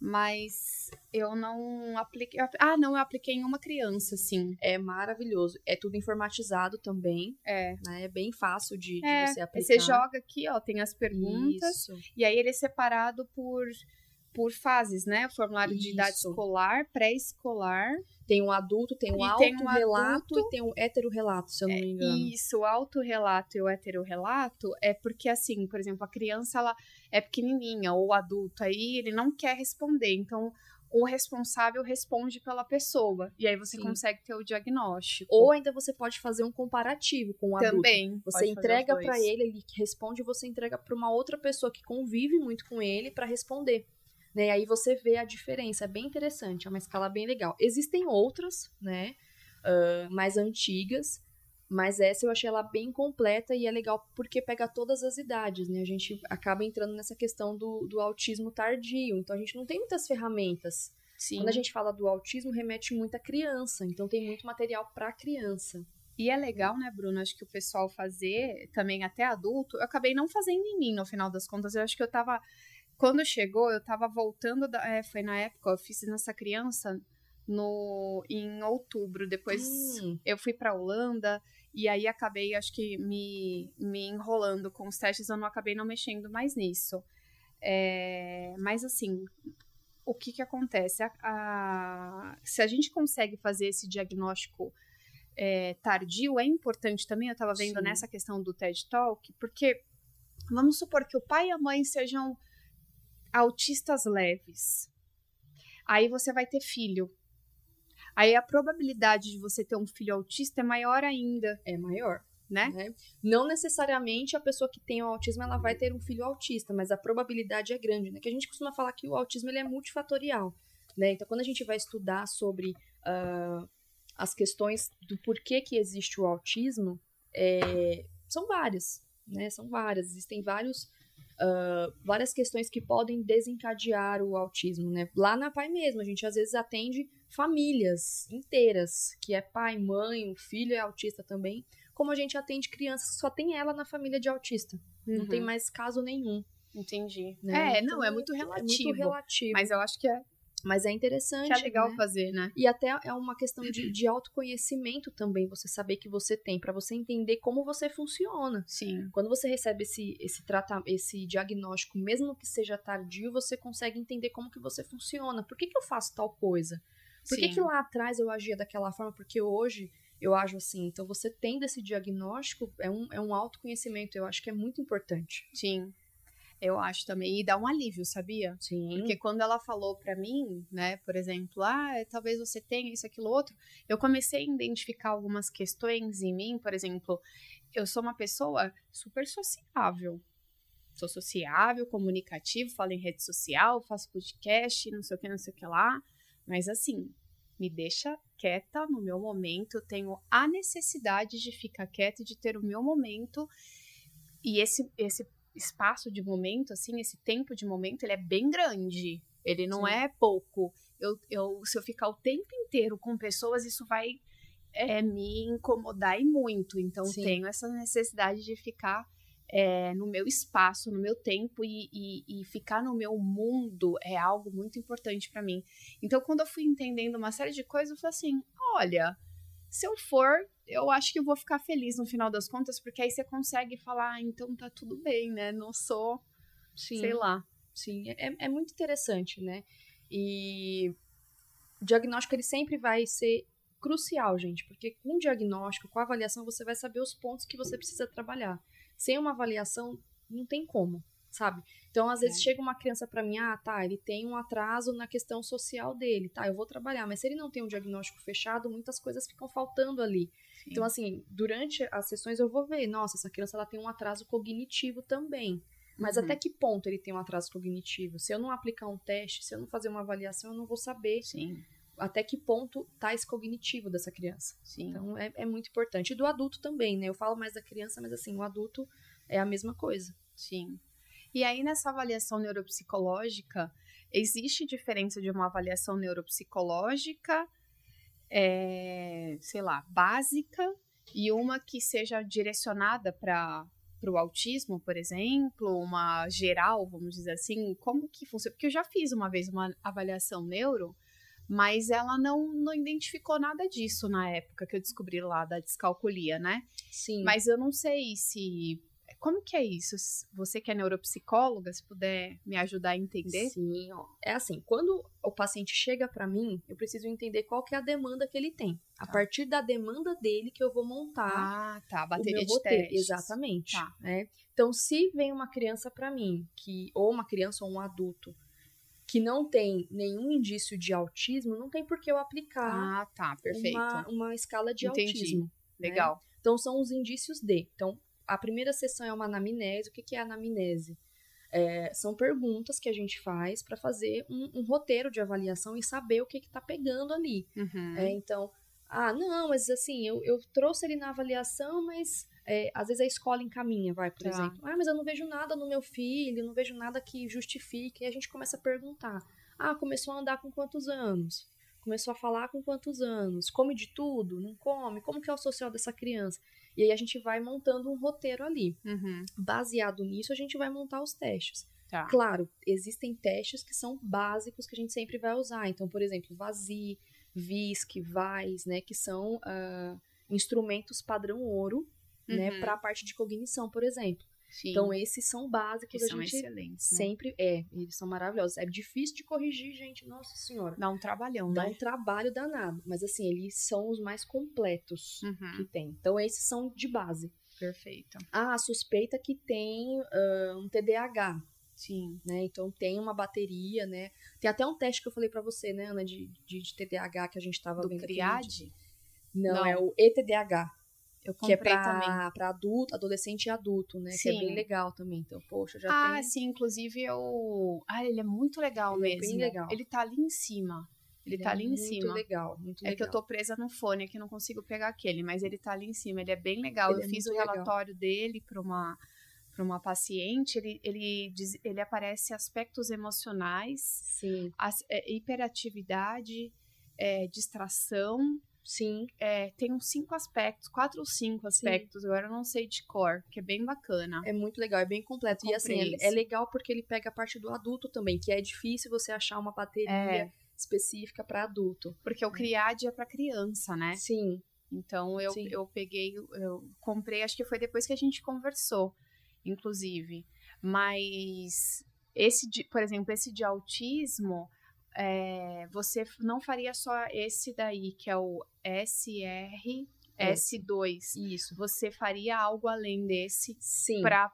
mas eu não apliquei. Ah, não, eu apliquei em uma criança, sim. É maravilhoso. É tudo informatizado também. É. Né? É bem fácil de, é, de você aplicar. Você joga aqui, ó, tem as perguntas. Isso. E aí ele é separado por por fases, né? O formulário Isso. de idade escolar, pré-escolar. Tem um adulto, tem um autorrelato e tem um heterorelato, se eu não me engano. Isso, o autorrelato e o heterorelato é porque, assim, por exemplo, a criança ela é pequenininha ou o adulto aí, ele não quer responder. Então, o responsável responde pela pessoa. E aí você Sim. consegue ter o diagnóstico. Ou ainda você pode fazer um comparativo com o adulto. Também. Você entrega para ele, ele responde, você entrega para uma outra pessoa que convive muito com ele para responder. Né? Aí você vê a diferença, é bem interessante, é uma escala bem legal. Existem outras, né, uh, mais antigas, Mas essa eu achei ela bem completa e é legal porque pega todas as idades, né? A gente acaba entrando nessa questão do, do autismo tardio. Então a gente não tem muitas ferramentas. Sim. Quando a gente fala do autismo, remete muito à criança. Então tem muito material para criança. E é legal, né, Bruno? Acho que o pessoal fazer também até adulto. Eu acabei não fazendo em mim, no final das contas. Eu acho que eu tava. Quando chegou, eu tava voltando. Da... É, foi na época, eu fiz nessa criança no em outubro. Depois hum. eu fui para Holanda e aí acabei, acho que, me, me enrolando com os testes. Eu não acabei não mexendo mais nisso. É, mas assim, o que que acontece? A, a, se a gente consegue fazer esse diagnóstico é, tardio é importante também. Eu estava vendo Sim. nessa questão do TED Talk, porque vamos supor que o pai e a mãe sejam autistas leves. Aí você vai ter filho. Aí a probabilidade de você ter um filho autista é maior ainda. É maior. Né? né? Não necessariamente a pessoa que tem o autismo ela vai ter um filho autista, mas a probabilidade é grande, né? Que a gente costuma falar que o autismo ele é multifatorial, né? Então quando a gente vai estudar sobre uh, as questões do porquê que existe o autismo é, são várias, né? São várias. Existem vários, uh, várias questões que podem desencadear o autismo, né? Lá na Pai mesmo, a gente às vezes atende famílias inteiras, que é pai, mãe, o filho é autista também, como a gente atende crianças que só tem ela na família de autista. Uhum. Não tem uhum. mais caso nenhum. Entendi. Né? É, então, não, é muito relativo. É muito relativo. Mas eu acho que é mas é interessante. Que é legal né? fazer, né? E até é uma questão de, de autoconhecimento também, você saber que você tem, para você entender como você funciona. Sim. Quando você recebe esse, esse, trata, esse diagnóstico, mesmo que seja tardio, você consegue entender como que você funciona. Por que, que eu faço tal coisa? Por que, que lá atrás eu agia daquela forma? Porque hoje eu ajo assim. Então, você tendo esse diagnóstico, é um, é um autoconhecimento, eu acho que é muito importante. Sim. Eu acho também. E dá um alívio, sabia? Sim. Porque quando ela falou para mim, né, por exemplo, ah, talvez você tenha isso, aquilo, outro, eu comecei a identificar algumas questões em mim. Por exemplo, eu sou uma pessoa super sociável. Sou sociável, comunicativo, falo em rede social, faço podcast, não sei o que, não sei o que lá. Mas assim, me deixa quieta no meu momento. Eu tenho a necessidade de ficar quieta e de ter o meu momento. E esse, esse espaço de momento, assim, esse tempo de momento, ele é bem grande. Ele não Sim. é pouco. Eu, eu, se eu ficar o tempo inteiro com pessoas, isso vai é, me incomodar e muito. Então, Sim. tenho essa necessidade de ficar é, no meu espaço, no meu tempo e, e, e, ficar no meu mundo é algo muito importante para mim. Então, quando eu fui entendendo uma série de coisas, eu falei assim: olha, se eu for, eu acho que eu vou ficar feliz no final das contas, porque aí você consegue falar, ah, então tá tudo bem, né? Não sou, sim, sei lá. Sim, é, é muito interessante, né? E o diagnóstico ele sempre vai ser crucial, gente, porque com o diagnóstico, com a avaliação, você vai saber os pontos que você precisa trabalhar. Sem uma avaliação, não tem como, sabe? Então, às vezes, é. chega uma criança para mim, ah, tá, ele tem um atraso na questão social dele, tá, eu vou trabalhar. Mas se ele não tem um diagnóstico fechado, muitas coisas ficam faltando ali. Sim. Então, assim, durante as sessões eu vou ver, nossa, essa criança ela tem um atraso cognitivo também. Mas uhum. até que ponto ele tem um atraso cognitivo? Se eu não aplicar um teste, se eu não fazer uma avaliação, eu não vou saber Sim. até que ponto tá esse cognitivo dessa criança. Sim. Então é, é muito importante. E do adulto também, né? Eu falo mais da criança, mas assim, o adulto é a mesma coisa. Sim. E aí, nessa avaliação neuropsicológica, existe diferença de uma avaliação neuropsicológica, é, sei lá, básica, e uma que seja direcionada para para o autismo, por exemplo, uma geral, vamos dizer assim, como que funciona? Porque eu já fiz uma vez uma avaliação neuro, mas ela não, não identificou nada disso na época que eu descobri lá da descalculia, né? Sim. Mas eu não sei se como que é isso? Você que é neuropsicóloga, se puder me ajudar a entender? Sim, ó. É assim, quando o paciente chega para mim, eu preciso entender qual que é a demanda que ele tem. A tá. partir da demanda dele que eu vou montar ah, tá. bateria de testes. Exatamente. Tá. Né? Então, se vem uma criança para mim, que ou uma criança ou um adulto, que não tem nenhum indício de autismo, não tem por que eu aplicar ah, tá, perfeito. Uma, uma escala de Entendi. autismo. Né? Legal. Né? Então, são os indícios de. Então, a primeira sessão é uma anamnese. O que, que é anamnese? É, são perguntas que a gente faz para fazer um, um, roteiro de avaliação e saber o que está pegando ali. Uhum. É, então, Ah, não, mas assim, eu, eu trouxe ele na avaliação, mas é, às vezes a escola encaminha, vai, por Tá. exemplo. Ah, mas eu não vejo nada no meu filho, não vejo nada que justifique. E a gente começa a perguntar. Ah, começou a andar com quantos anos? Começou a falar com quantos anos? Come de tudo? Não come? Como que é o social dessa criança? E aí a gente vai montando um roteiro ali. Uhum. Baseado nisso, a gente vai montar os testes. Tá. Claro, existem testes que são básicos que a gente sempre vai usar. Então, por exemplo, VASI, VISC, VAIS, né, que são ah, instrumentos padrão ouro, né, Uhum. para a parte de cognição, por exemplo. Sim. Então, esses são que básicos, são a gente excelentes, né? sempre é, eles são maravilhosos. É difícil de corrigir, gente, nossa senhora. Dá um trabalhão, Dá né? um trabalho danado, mas assim, eles são os mais completos Uhum. que tem. Então, esses são de base. Perfeito. Ah, suspeita que tem ah, um TDAH, Sim. né? Então tem uma bateria, né? Tem até um teste que eu falei pra você, né, Ana, de, de, de TDAH que a gente tava Do vendo aquele CRIAD, dia. Não, Não. é o ETDAH, eu que é comprei também. pra, pra adulto, adolescente e adulto, né? Que é Sim. bem legal também. Então, poxa, já Ah, tem. sim, inclusive eu. Ah, ele é muito legal Ele é mesmo. bem legal. Ele tá ali em cima. Ele, tá ali em muito cima. legal, muito É legal. que eu tô presa no fone aqui, não consigo pegar aquele, mas ele tá ali em cima. Ele é bem legal. Ele eu é fiz o muito legal. relatório dele para uma para uma paciente. Ele ele diz- ele aparece aspectos emocionais, Sim, as- é, hiperatividade, é, distração. Sim. é, tem uns cinco aspectos, quatro ou cinco aspectos. Agora eu não sei de cor, que é bem bacana. É muito legal, é bem completo. E assim, é, é legal porque ele pega a parte do adulto também, que é difícil você achar uma bateria É. específica pra adulto. Porque o CRIAD é para criança, né? Sim, Então eu, Sim. eu peguei, eu comprei, acho que foi depois que a gente conversou, inclusive. Mas esse, de, por exemplo, esse de autismo, é, você não faria só esse daí, que é o SRS2. isso. Você faria algo além desse para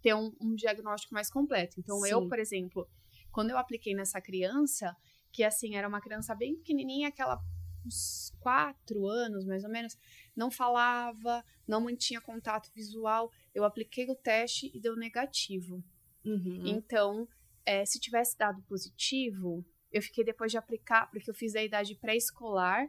ter um, um diagnóstico mais completo. Então, eu, Sim. por exemplo, quando eu apliquei nessa criança, que assim, era uma criança bem pequenininha, aquela uns quatro anos, mais ou menos, não falava, não mantinha contato visual, eu apliquei o teste e deu negativo. Uhum. Então, é, se tivesse dado positivo, eu fiquei depois de aplicar, porque eu fiz a idade pré-escolar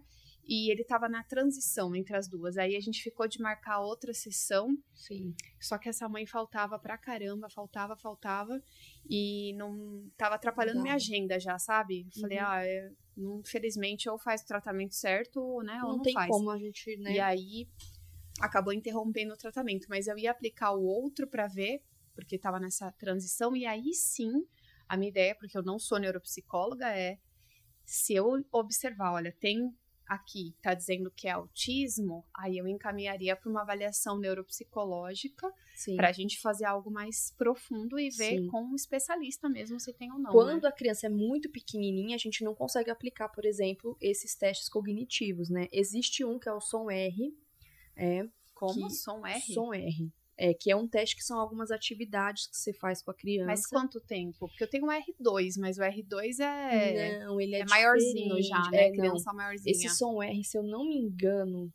e ele estava na transição entre as duas. Aí a gente ficou de marcar outra sessão Sim. só que essa mãe faltava pra caramba, faltava, faltava. E não tava atrapalhando Não. minha agenda já, sabe? Eu Falei, Uhum. ah, é, não, infelizmente, ou faz o tratamento certo, ou, né, ou Não, não tem faz. como a gente, né? E aí acabou interrompendo o tratamento. Mas eu ia aplicar o outro pra ver, porque tava nessa transição. E aí sim, a minha ideia, porque eu não sou neuropsicóloga, é se eu observar, olha, tem aqui, tá dizendo que é autismo, aí eu encaminharia para uma avaliação neuropsicológica para a gente fazer algo mais profundo e ver Sim. com um especialista mesmo se tem ou não. Quando né? a criança é muito pequenininha, a gente não consegue aplicar, por exemplo, esses testes cognitivos, né? Existe um que é o som R, é, Como que- som R. som R, é, que é um teste que são algumas atividades que você faz com a criança. Mas quanto tempo? Porque eu tenho um R2, mas o R2 é, não, ele é, é maiorzinho já, né? É, não. Criança maiorzinha. Esse som R, se eu não me engano,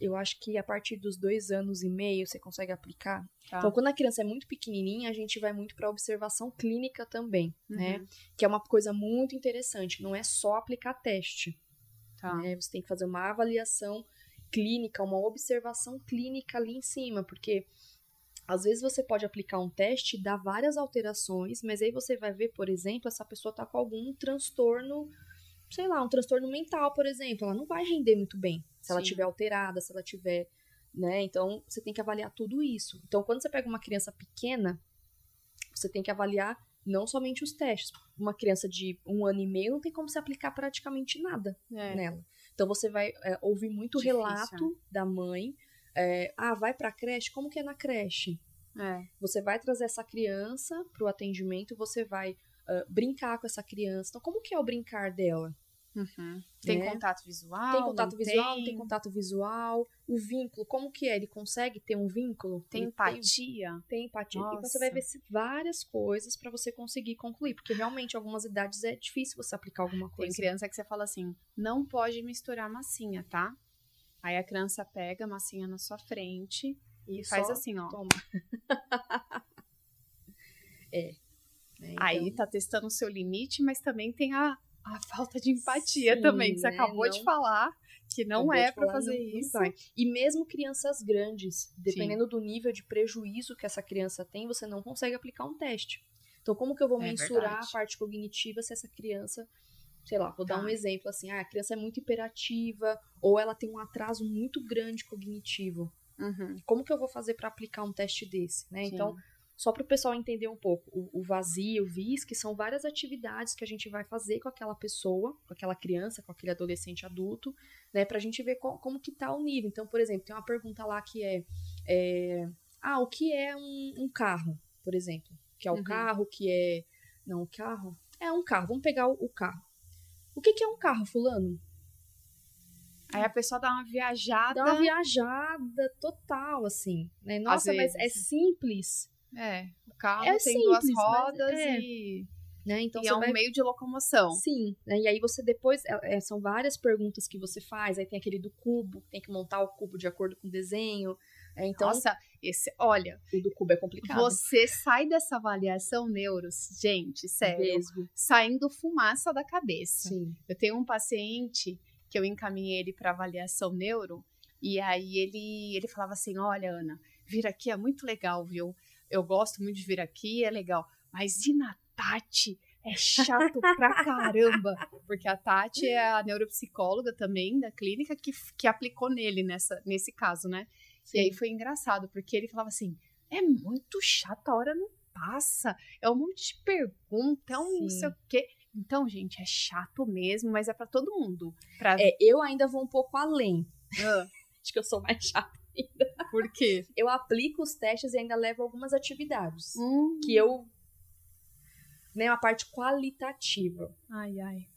eu acho que a partir dos dois anos e meio você consegue aplicar. Tá. Então, quando a criança é muito pequenininha, a gente vai muito para observação clínica também, né? Uhum, Que é uma coisa muito interessante. Não é só aplicar teste, tá. né? Você tem que fazer uma avaliação clínica, uma observação clínica ali em cima, porque às vezes você pode aplicar um teste e dar várias alterações, mas aí você vai ver, por exemplo, essa pessoa tá com algum transtorno, sei lá, um transtorno mental, por exemplo, ela não vai render muito bem se ela Sim. tiver alterada, se ela tiver, né? Então, você tem que avaliar tudo isso. Então, quando você pega uma criança pequena, você tem que avaliar não somente os testes. Uma criança de um ano e meio não tem como se aplicar praticamente nada É. nela. Então você vai é, ouvir muito Difícil, relato da mãe. é, ah, vai pra creche? Como que é na creche? É. Você vai trazer essa criança pro atendimento, você vai ah, brincar com essa criança. Então, como que é o brincar dela? Uhum. Tem Né? contato visual? tem contato não visual? Tem, tem contato visual? O vínculo, como que é? Ele consegue ter um vínculo? Tem Ele empatia? Tem empatia. Então Nossa. você vai ver várias coisas pra você conseguir concluir, porque realmente algumas idades é difícil você aplicar alguma Tem coisa. criança que você fala assim, não pode misturar massinha, tá? Aí a criança pega a massinha na sua frente E e faz assim, ó. Toma. é. Aí então- tá testando o seu limite, mas também tem a, a falta de empatia Sim, também, que você né? acabou de Não- falar. que não é para fazer não, isso. Não e mesmo crianças grandes, dependendo Sim. do nível de prejuízo que essa criança tem, você não consegue aplicar um teste. Então, como que eu vou é mensurar verdade. a parte cognitiva se essa criança, sei lá, vou tá. dar um exemplo assim, ah, a criança é muito hiperativa ou ela tem um atraso muito grande cognitivo. Uhum. Como que eu vou fazer para aplicar um teste desse, né? Então, só para o pessoal entender um pouco, o, o vazio, o VIS, que são várias atividades que a gente vai fazer com aquela pessoa, com aquela criança, com aquele adolescente adulto, né, para a gente ver qual, como que tá o nível. Então, por exemplo, tem uma pergunta lá que é, é ah, o que é um, um, carro, por exemplo? Que é o uhum. carro, que é, não, o carro? É um carro, vamos pegar o, o carro. O que, que é um carro, fulano? Aí a pessoa dá uma viajada. Dá uma viajada total, assim. Né? Nossa, mas é simples. É, o carro é tem simples, duas rodas é. e. Né? Então, e é um vai... meio de locomoção. Sim, né? e aí você depois, é, é, são várias perguntas que você faz, aí tem aquele do cubo, tem que montar o cubo de acordo com o desenho. É, então, Nossa, esse, olha, o do cubo é complicado. Você sai dessa avaliação neuros, gente, sério, Mesmo. saindo fumaça da cabeça. Sim. Eu tenho um paciente que eu encaminhei ele para avaliação neuro, e aí ele, ele falava assim: Olha, Ana, vir aqui é muito legal, viu? Eu gosto muito de vir aqui, é legal. Mas e na Tati? É chato pra caramba. Porque a Tati é a neuropsicóloga também da clínica que, que aplicou nele nessa, nesse caso, né? Sim. E aí foi engraçado, porque ele falava assim: é muito chato, a hora não passa, é um monte de pergunta, é um Sim. não sei o quê. Então, gente, é chato mesmo, mas é para todo mundo. Pra... É, eu ainda vou um pouco além. Uh. Acho que eu sou mais chata ainda. Por quê? Eu aplico os testes e ainda levo algumas atividades. Hum. Que eu. Né, uma parte qualitativa. Ai, ai.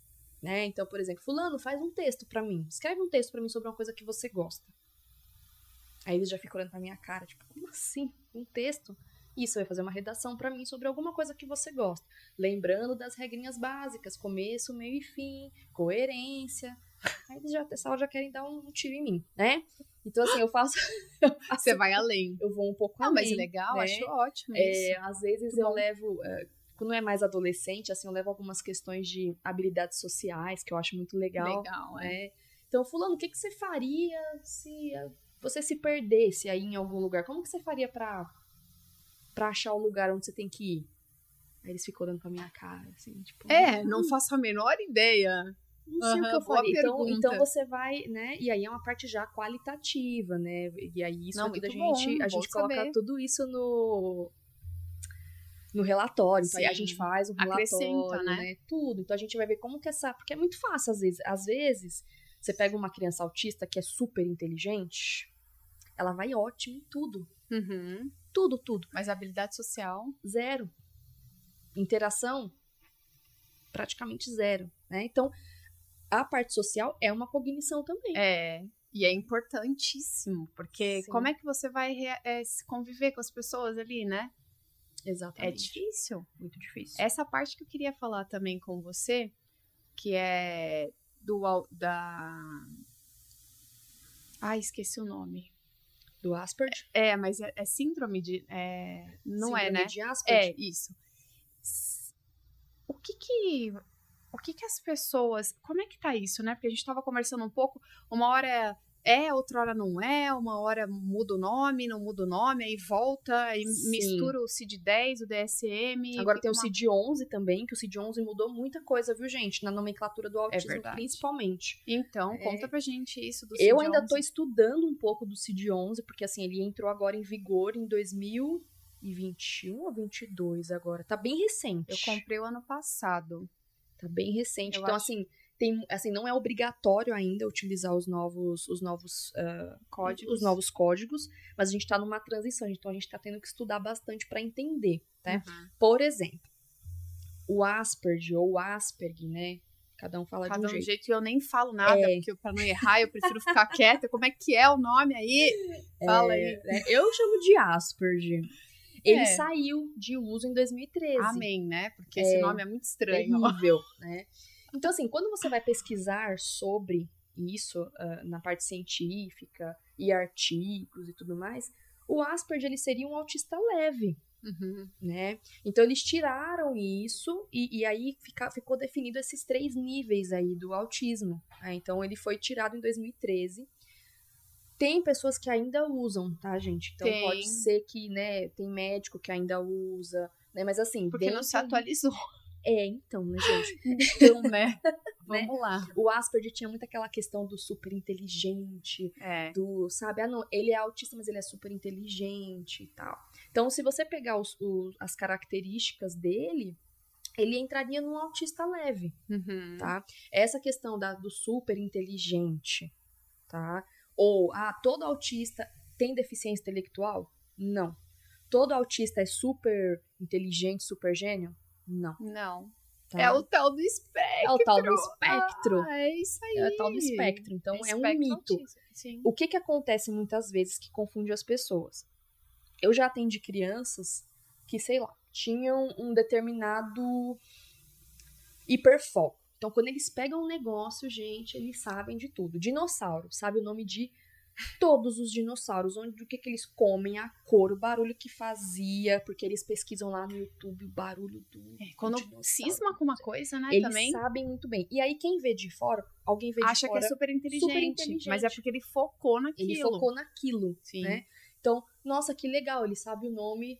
Né? Então, por exemplo, Fulano, faz um texto para mim. Escreve um texto para mim sobre uma coisa que você gosta. Aí eles já ficam olhando pra minha cara, tipo, como assim? Um texto? Isso, vai fazer uma redação para mim sobre alguma coisa que você gosta. Lembrando das regrinhas básicas, começo, meio e fim, coerência. Aí eles já, essa hora já querem dar um tiro em mim, né? Então, assim, eu faço. Você vai além. Eu vou um pouco Não, além. mas legal, né? acho ótimo. É, às vezes eu levo. É, quando é mais adolescente, assim, eu levo algumas questões de habilidades sociais, que eu acho muito legal. Legal, é. é. Então, fulano, o que, que você faria se você se perdesse aí em algum lugar? Como que você faria pra, pra achar o lugar onde você tem que ir? Aí eles ficam olhando pra minha cara, assim, tipo. É, não faço a menor ideia. Não sei uhum, o que eu faria. Então, então você vai, né? E aí é uma parte já qualitativa, né? E aí isso Não, a gente, bom, a gente coloca saber. tudo isso no no relatório. Então aí a gente faz um relatório, né? né? Tudo. Então a gente vai ver como que essa, porque é muito fácil às vezes. Às vezes você pega uma criança autista que é super inteligente, ela vai ótimo em tudo. Uhum. Tudo, tudo. Mas habilidade social zero. Interação praticamente zero, né? Então a parte social é uma cognição também. É. E é importantíssimo, porque Sim. como é que você vai é, conviver com as pessoas ali, né? Exatamente. É difícil. Muito difícil. Essa parte que eu queria falar também com você, que é do da. Ah, esqueci o nome. Do Asperger? É, mas é, é síndrome de. É, não síndrome é, né? de Asperger? É, isso. O que que o que que as pessoas, como é que tá isso, né? Porque a gente estava conversando um pouco, uma hora é, outra hora não é, uma hora muda o nome, não muda o nome, aí volta, aí Sim. mistura o CID-10, o DSM. Agora tem uma... o CID-11 também, que o CID-11 mudou muita coisa, viu, gente? Na nomenclatura do é autismo, é principalmente. Então, é... conta pra gente isso do CID-11. Eu ainda tô estudando um pouco do CID-11, porque assim, ele entrou agora em vigor em 2021 ou 22 agora. Tá bem recente. Eu comprei o ano passado. Tá bem recente. Eu então, acho... assim, tem, assim, não é obrigatório ainda utilizar os novos, os novos uh, códigos. Os novos códigos, mas a gente está numa transição, então a gente está tendo que estudar bastante para entender, né? Uhum. Por exemplo, o Asperger ou Asperg, né? Cada um fala Cada de um, um jeito. jeito. E eu nem falo nada, é. porque para não errar eu prefiro ficar quieta. Como é que é o nome aí? Fala é, aí. Né? Eu chamo de Asperger. Ele é. saiu de uso em 2013. Amém, né? Porque esse é, nome é muito estranho. Terrível, né? Então, assim, quando você vai pesquisar sobre isso uh, na parte científica e artigos e tudo mais, o Asperger ele seria um autista leve. uhum. né? Então eles tiraram isso e, e aí fica, ficou definido esses três níveis aí do autismo. Né? Então ele foi tirado em 2013. Tem pessoas que ainda usam, tá, gente? Então tem. pode ser que, né, tem médico que ainda usa, né? Mas assim, porque não se atualizou. É, então, né, gente? Então, né? Vamos né? lá. O Asperger tinha muito aquela questão do super inteligente, é. do, sabe, ah, não, ele é autista, mas ele é super inteligente e tal. Então, se você pegar os, os as características dele, ele entraria num autista leve, uhum. tá? Essa questão da, do super inteligente, tá? Ou, ah, todo autista tem deficiência intelectual? Não. Todo autista é super inteligente, super gênio? Não. Não. Tá? É o tal do espectro. É o tal do espectro. Ah, é isso aí. É o tal do espectro. Então, é, é um mito. O que que acontece muitas vezes que confunde as pessoas? Eu já atendi crianças que, sei lá, tinham um determinado hiperfoco. Então, quando eles pegam um negócio, gente, eles sabem de tudo. Dinossauro, sabe o nome de todos os dinossauros, onde do que, que eles comem, a cor, o barulho que fazia, porque eles pesquisam lá no YouTube o barulho do. É, quando do cisma com uma coisa, né? Eles também. sabem muito bem. E aí, quem vê de fora, alguém vê de Acha fora. Acha que é super inteligente, super inteligente. Mas é porque ele focou naquilo. Ele focou naquilo. Sim. Né? Então, nossa, que legal, ele sabe o nome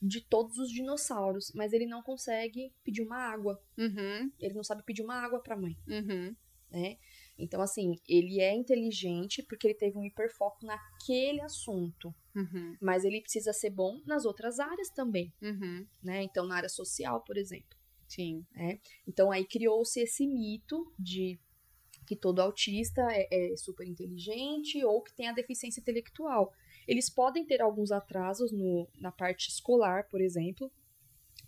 de todos os dinossauros, mas ele não consegue pedir uma água. Uhum. Ele não sabe pedir uma água pra mãe. Uhum. Né? Então, assim, ele é inteligente porque ele teve um hiperfoco naquele assunto. Uhum. Mas ele precisa ser bom nas outras áreas também. Uhum. Né? Então, na área social, por exemplo. Sim. É? Então, aí criou-se esse mito de que todo autista é, é super inteligente ou que tem a deficiência intelectual. Eles podem ter alguns atrasos no, na parte escolar, por exemplo,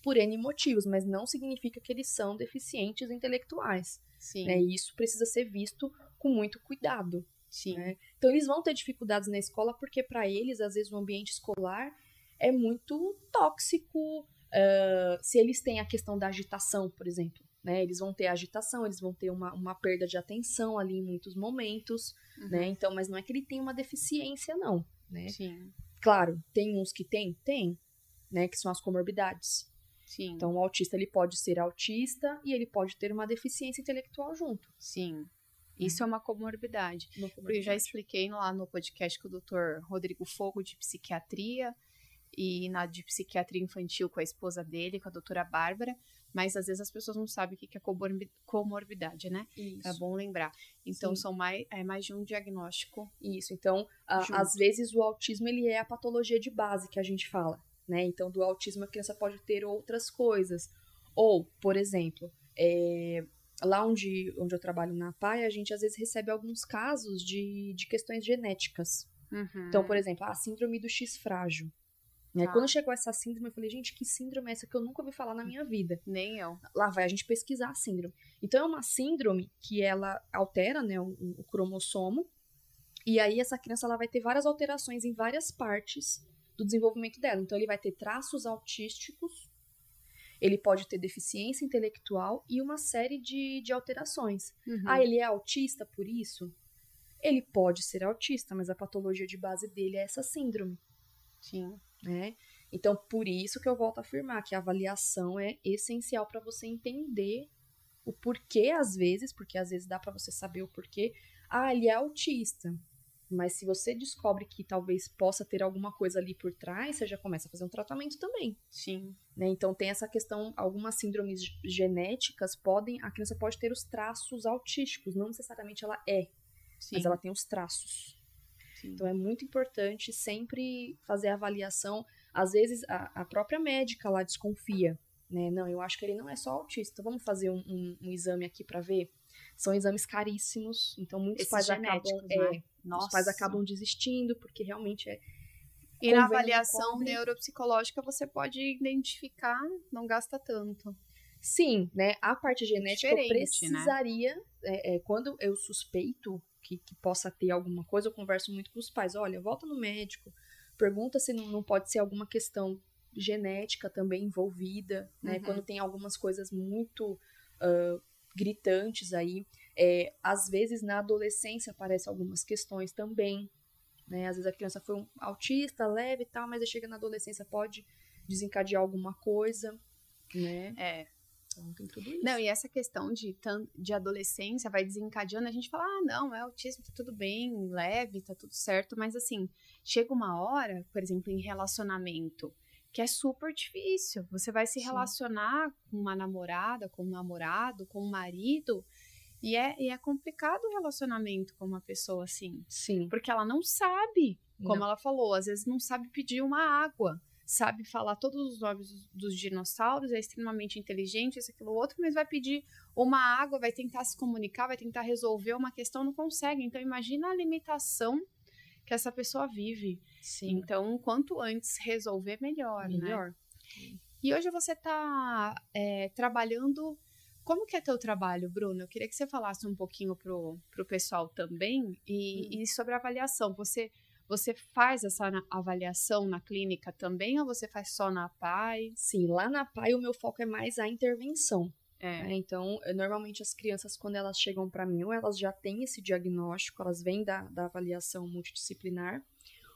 por N motivos, mas não significa que eles são deficientes intelectuais. Sim. Né? E isso precisa ser visto com muito cuidado. Sim. Né? Então, eles vão ter dificuldades na escola porque, para eles, às vezes, o ambiente escolar é muito tóxico. Uh, se eles têm a questão da agitação, por exemplo, né? Eles vão ter agitação, eles vão ter uma, uma perda de atenção ali em muitos momentos, uhum. né? Então, mas não é que ele tem uma deficiência, não, né? Sim. Claro, tem uns que tem? Tem, né? Que são as comorbidades. Sim. Então, o autista ele pode ser autista e ele pode ter uma deficiência intelectual junto. Sim. Isso é uma comorbidade. comorbidade. Eu já expliquei lá no podcast com o Dr. Rodrigo Fogo de psiquiatria e na de psiquiatria infantil com a esposa dele, com a doutora Bárbara, mas às vezes as pessoas não sabem o que é comorbidade, né? Isso. É bom lembrar. Então Sim. são mais, é mais de um diagnóstico. Isso. Então, a, às vezes o autismo ele é a patologia de base que a gente fala né? Então, do autismo a criança pode ter outras coisas. Ou, por exemplo, é, lá onde, onde eu trabalho na PAI, a gente às vezes recebe alguns casos de, de questões genéticas. Uhum. Então, por exemplo, a síndrome do X frágil. Né? Ah. Quando chegou essa síndrome, eu falei, gente, que síndrome é essa que eu nunca ouvi falar na minha vida? Nem eu. Lá vai a gente pesquisar a síndrome. Então, é uma síndrome que ela altera né, o, o cromossomo, e aí essa criança ela vai ter várias alterações em várias partes do desenvolvimento dela. Então, ele vai ter traços autísticos, ele pode ter deficiência intelectual e uma série de, de alterações. Uhum. Ah, ele é autista por isso? Ele pode ser autista, mas a patologia de base dele é essa síndrome. Sim. Né? Então, por isso que eu volto a afirmar que a avaliação é essencial para você entender o porquê, às vezes, porque às vezes dá para você saber o porquê. Ah, ele é autista. Mas se você descobre que talvez possa ter alguma coisa ali por trás, você já começa a fazer um tratamento também. Sim. Né? Então tem essa questão, algumas síndromes genéticas podem, a criança pode ter os traços autísticos, não necessariamente ela é, Sim. mas ela tem os traços. Sim. Então é muito importante sempre fazer a avaliação. Às vezes a, a própria médica lá desconfia, né? Não, eu acho que ele não é só autista. Vamos fazer um, um, um exame aqui para ver. São exames caríssimos, então muitos Esses pais acabam, né? é, os pais acabam desistindo porque realmente é e na avaliação neuropsicológica você pode identificar, não gasta tanto. Sim, né? A parte genética Diferente, eu né? precisaria, né? é, é, quando eu suspeito que, que, possa ter alguma coisa, eu converso muito com os pais. Olha, volta no médico, pergunta se não, não pode ser alguma questão genética também envolvida, né? Uhum. Quando tem algumas coisas muito uh, gritantes aí. É, às vezes na adolescência aparecem algumas questões também, né? Às vezes a criança foi um autista, leve e tal, mas chega na adolescência pode desencadear alguma coisa, né? É. Tem tudo isso. Não, e essa questão de, de adolescência vai desencadeando, a gente fala, ah, não, é autismo, tá tudo bem, leve, tá tudo certo, mas assim, chega uma hora, por exemplo, em relacionamento, que é super difícil. Você vai se Sim. relacionar com uma namorada, com um namorado, com um marido, e é, e é complicado o relacionamento com uma pessoa assim. Sim. Porque ela não sabe, como não. ela falou, às vezes não sabe pedir uma água sabe falar todos os nomes dos dinossauros, é extremamente inteligente, isso, aquilo, outro, mas vai pedir uma água, vai tentar se comunicar, vai tentar resolver uma questão, não consegue. Então, imagina a limitação que essa pessoa vive. Sim. Então, quanto antes resolver, melhor, né? melhor. né? E hoje você está é, trabalhando... Como que é teu trabalho, Bruno? Eu queria que você falasse um pouquinho pro, pro pessoal também e, hum. e sobre a avaliação. Você você faz essa avaliação na clínica também ou você faz só na PAI? Sim, lá na PAI o meu foco é mais a intervenção. É. Né? Então, normalmente as crianças, quando elas chegam para mim, ou elas já têm esse diagnóstico, elas vêm da, da avaliação multidisciplinar,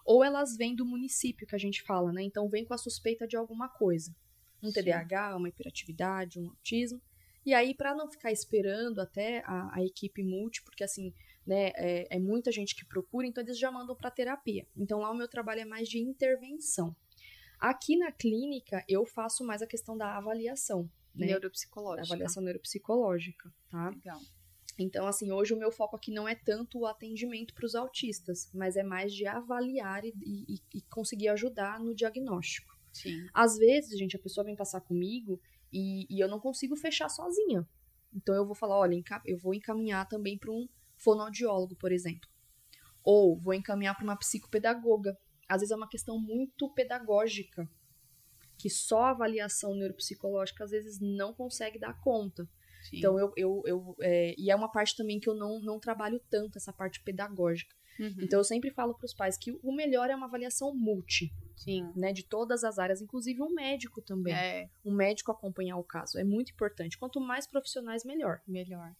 ou elas vêm do município que a gente fala, né? Então, vem com a suspeita de alguma coisa. Um Sim. TDAH, uma hiperatividade, um autismo. E aí, para não ficar esperando até a, a equipe multi, porque assim, né? É, é muita gente que procura, então eles já mandam para terapia. Então lá o meu trabalho é mais de intervenção. Aqui na clínica eu faço mais a questão da avaliação, né? Neuropsicológica. avaliação neuropsicológica, tá? Legal. Então, assim, hoje o meu foco aqui não é tanto o atendimento para os autistas, mas é mais de avaliar e, e, e, conseguir ajudar no diagnóstico. Sim. Às vezes, gente, a pessoa vem passar comigo e, e eu não consigo fechar sozinha. Então, eu vou falar: olha, eu vou encaminhar também para um fonoaudiólogo, por exemplo. Ou vou encaminhar para uma psicopedagoga. Às vezes é uma questão muito pedagógica, que só a avaliação neuropsicológica às vezes não consegue dar conta. Sim. Então, eu. eu, eu é, e é uma parte também que eu não, não trabalho tanto, essa parte pedagógica. Uhum. Então, eu sempre falo para os pais que o melhor é uma avaliação multi. Sim. Né, de todas as áreas, inclusive um médico também. É. Um médico acompanhar o caso. É muito importante. Quanto mais profissionais, melhor. Melhor.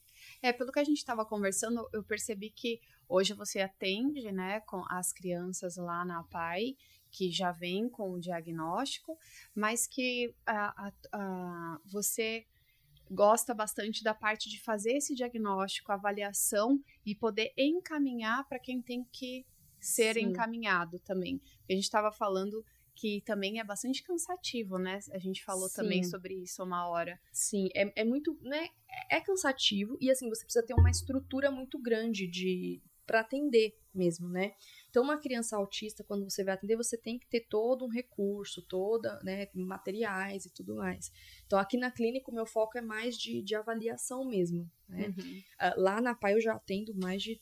É, pelo que a gente estava conversando, eu percebi que hoje você atende, né, com as crianças lá na PAI, que já vem com o diagnóstico, mas que a, a, a, você gosta bastante da parte de fazer esse diagnóstico, avaliação e poder encaminhar para quem tem que ser Sim. encaminhado também. A gente estava falando que também é bastante cansativo, né? A gente falou Sim. também sobre isso uma hora. Sim, é, é muito, né? É cansativo e assim, você precisa ter uma estrutura muito grande de para atender mesmo, né? Então, uma criança autista, quando você vai atender, você tem que ter todo um recurso, toda, né, materiais e tudo mais. Então, aqui na clínica, o meu foco é mais de, de avaliação mesmo, né? Uhum. Uh, lá na PAI eu já atendo mais de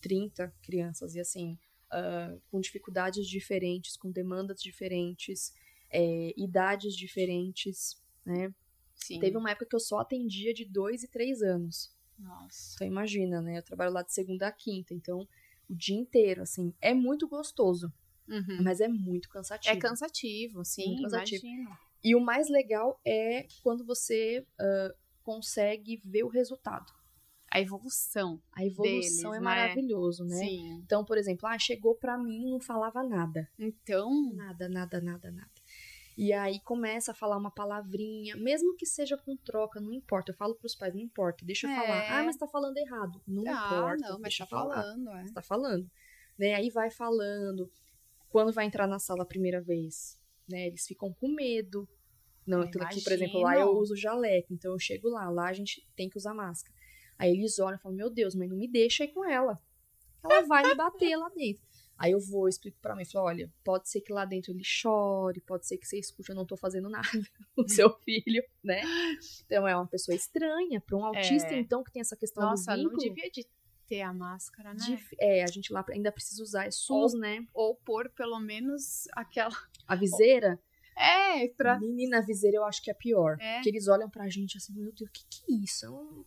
30 crianças e assim, uh, com dificuldades diferentes, com demandas diferentes, é, idades diferentes, né? Sim. Teve uma época que eu só atendia de dois e três anos. Nossa. Então imagina, né? Eu trabalho lá de segunda a quinta, então o dia inteiro, assim, é muito gostoso, uhum. mas é muito cansativo. É cansativo, sim, muito cansativo. Imagino. E o mais legal é quando você uh, consegue ver o resultado a evolução. A evolução deles, é né? maravilhoso, né? Sim. Então, por exemplo, ah, chegou para mim e não falava nada. Então, nada, nada, nada, nada. E aí começa a falar uma palavrinha, mesmo que seja com troca, não importa. Eu falo pros pais, não importa, deixa eu é. falar. Ah, mas tá falando errado. Não ah, importa, não, mas deixa tá falar. falando, é. Tá falando. Né? Aí vai falando. Quando vai entrar na sala a primeira vez, né? Eles ficam com medo. Não, aqui, por exemplo, lá eu uso jaleco, então eu chego lá, lá a gente tem que usar máscara. Aí eles olham e falam: Meu Deus, mas não me deixa aí com ela. Ela vai me bater lá dentro. Aí eu vou, explico pra mim, falo, olha, pode ser que lá dentro ele chore, pode ser que você escute, eu não tô fazendo nada o seu filho, né? Então é uma pessoa estranha, para um autista, é. então, que tem essa questão Nossa, do vínculo. não devia de ter a máscara, né? De, é, a gente lá ainda precisa usar, é SUS, ou, né? Ou pôr pelo menos aquela... A viseira? É, pra... Menina, a viseira eu acho que é pior. É. Porque eles olham pra gente assim, meu Deus, o que que é isso? É um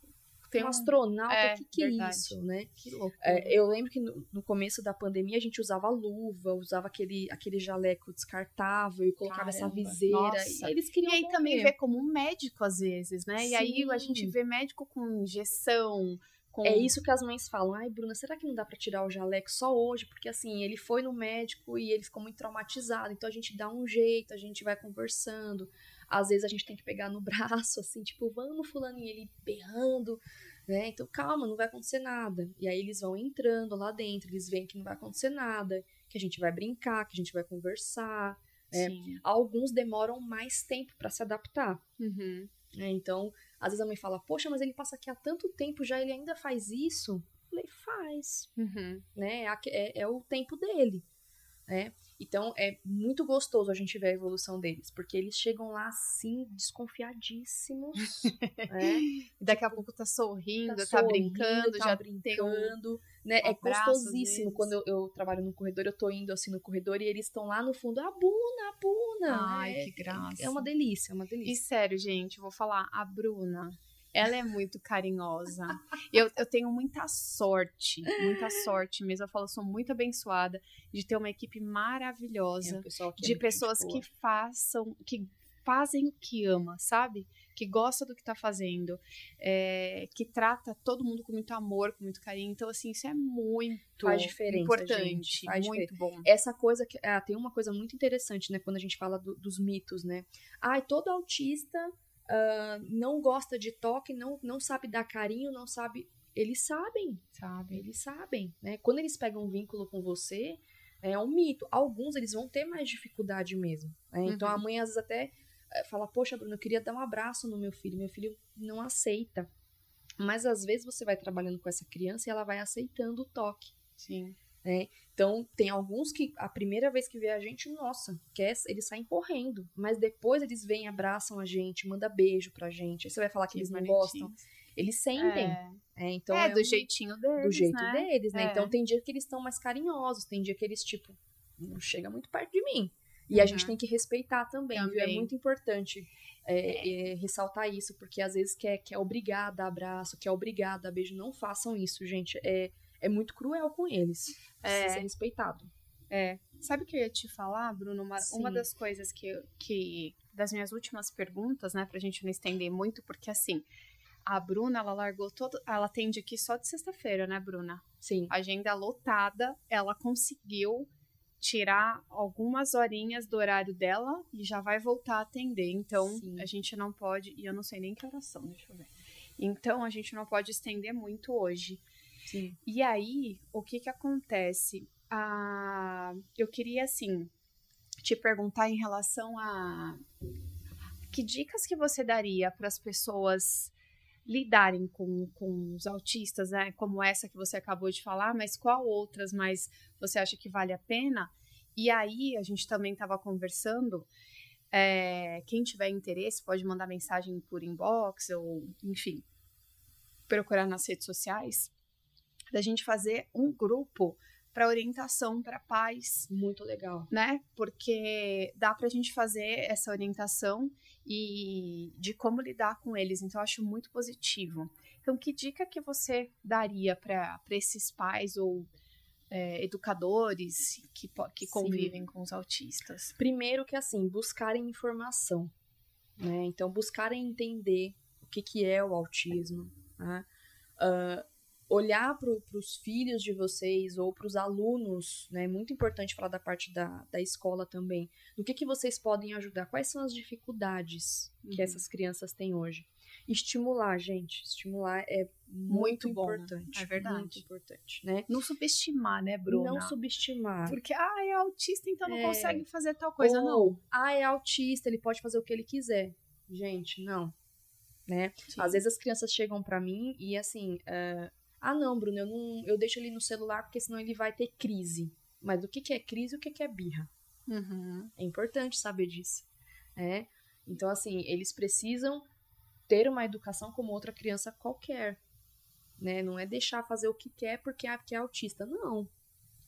tem um astronauta, o é, que, que é isso, né? Que louco. É, eu lembro que no, no, começo da pandemia a gente usava luva, usava aquele, aquele jaleco descartável e colocava Caramba. essa viseira. Nossa. E eles queriam E aí também vê como um médico às vezes, né? Sim. E aí a gente vê médico com injeção, Com... É isso que as mães falam. Ai, Bruna, será que não dá para tirar o jaleco só hoje? Porque assim, ele foi no médico e ele ficou muito traumatizado. Então a gente dá um jeito, a gente vai conversando. Às vezes a gente tem que pegar no braço, assim, tipo, vamos, fulaninho, ele berrando, né? Então calma, não vai acontecer nada. E aí eles vão entrando lá dentro, eles veem que não vai acontecer nada, que a gente vai brincar, que a gente vai conversar. Né? Alguns demoram mais tempo para se adaptar. Uhum. É, então, às vezes a mãe fala, poxa, mas ele passa aqui há tanto tempo já, ele ainda faz isso? Eu falei, faz. Uhum. Né? É, é, é, o tempo dele. Né? Então é muito gostoso a gente ver a evolução deles, porque eles chegam lá assim, desconfiadíssimos. né? Daqui a pouco tá sorrindo, tá, tá sorrindo, brincando, tá já brincando. Um, né? É gostosíssimo quando eu, eu, trabalho no corredor, eu tô indo assim no corredor e eles estão lá no fundo, a Bruna, a Bruna. Ai, é, que graça. É uma delícia, é uma delícia. E sério, gente, vou falar, a Bruna, ela é muito carinhosa. Eu, eu tenho muita sorte, muita sorte mesmo. Eu falo, sou muito abençoada de ter uma equipe maravilhosa, é, de pessoas que façam, que fazem o que ama, sabe? Que gosta do que tá fazendo, é, que trata todo mundo com muito amor, com muito carinho. Então, assim, isso é muito faz diferença, importante, gente, muito bom. Essa coisa que ah, tem uma coisa muito interessante, né? Quando a gente fala do, dos mitos, né? Ai, todo autista uh, não gosta de toque, não, não sabe dar carinho, não sabe. Eles sabem. Sabem. Eles sabem, né? Quando eles pegam um vínculo com você, é um mito. Alguns eles vão ter mais dificuldade mesmo. Né? Então uhum. a mãe às vezes até eh, fala: Poxa, Bruno, eu queria dar um abraço no meu filho. Meu filho não aceita. Mas às vezes você vai trabalhando com essa criança e ela vai aceitando o toque. Sim. Né? Então, tem alguns que a primeira vez que vê a gente, nossa, quer, eles saem correndo. Mas depois eles vêm, abraçam a gente, manda beijo pra gente. Aí você vai falar que, que eles não gostam. Eles sentem. É, é então é, é do um, jeitinho deles. Do jeito né? deles, né? É. Então tem dia que eles estão mais carinhosos, tem dia que eles, tipo, não chega muito perto de mim. E uhum. a gente tem que respeitar também, também. viu? É muito importante é, é, ressaltar isso, porque às vezes quer, quer obrigar a dar abraço, quer obrigar a dar beijo. Não façam isso, gente. É, é muito cruel com eles. Precisa é. ser respeitado. É. Sabe o que eu ia te falar, Bruno? Uma, uma das coisas que, que. das minhas últimas perguntas, né, pra gente não estender muito, porque assim. A Bruna, ela largou todo. Ela atende aqui só de sexta-feira, né, Bruna? Sim. Agenda lotada. Ela conseguiu tirar algumas horinhas do horário dela e já vai voltar a atender. Então, Sim. a gente não pode. E eu não sei nem que oração, deixa eu ver. Então, a gente não pode estender muito hoje. Sim. E aí, o que que acontece? Ah, eu queria, assim, te perguntar em relação a que dicas que você daria para as pessoas lidarem com, com os autistas, né? Como essa que você acabou de falar, mas qual outras mais você acha que vale a pena? E aí, a gente também estava conversando. É, quem tiver interesse pode mandar mensagem por inbox ou, enfim, procurar nas redes sociais da gente fazer um grupo para orientação para pais. Muito legal. Né? Porque dá para a gente fazer essa orientação e de como lidar com eles. Então, eu acho muito positivo. Então, que dica que você daria para esses pais ou é, educadores que, que convivem com os autistas? Primeiro que, assim, buscarem informação. Né? Então, buscarem entender o que, que é o autismo. Né? Uh, olhar para os filhos de vocês ou para os alunos, né? É muito importante falar da parte da, da escola também. No que, que vocês podem ajudar? Quais são as dificuldades uhum. que essas crianças têm hoje? Estimular, gente. Estimular é muito, muito importante. É verdade. Muito importante, né? Não subestimar, né, Bruna? Não subestimar. Porque, ah, é autista, então não é. consegue fazer tal coisa. Ou, não. Ah, é autista, ele pode fazer o que ele quiser. Gente, não. Né? Às vezes as crianças chegam para mim e, assim, uh, ah, não, Bruno, eu, não, eu deixo ele no celular porque senão ele vai ter crise. Mas o que, que é crise e o que, que é birra? Uhum. É importante saber disso. É? Então, assim, eles precisam ter uma educação como outra criança qualquer. Né? Não é deixar fazer o que quer porque, ah, porque é autista. Não.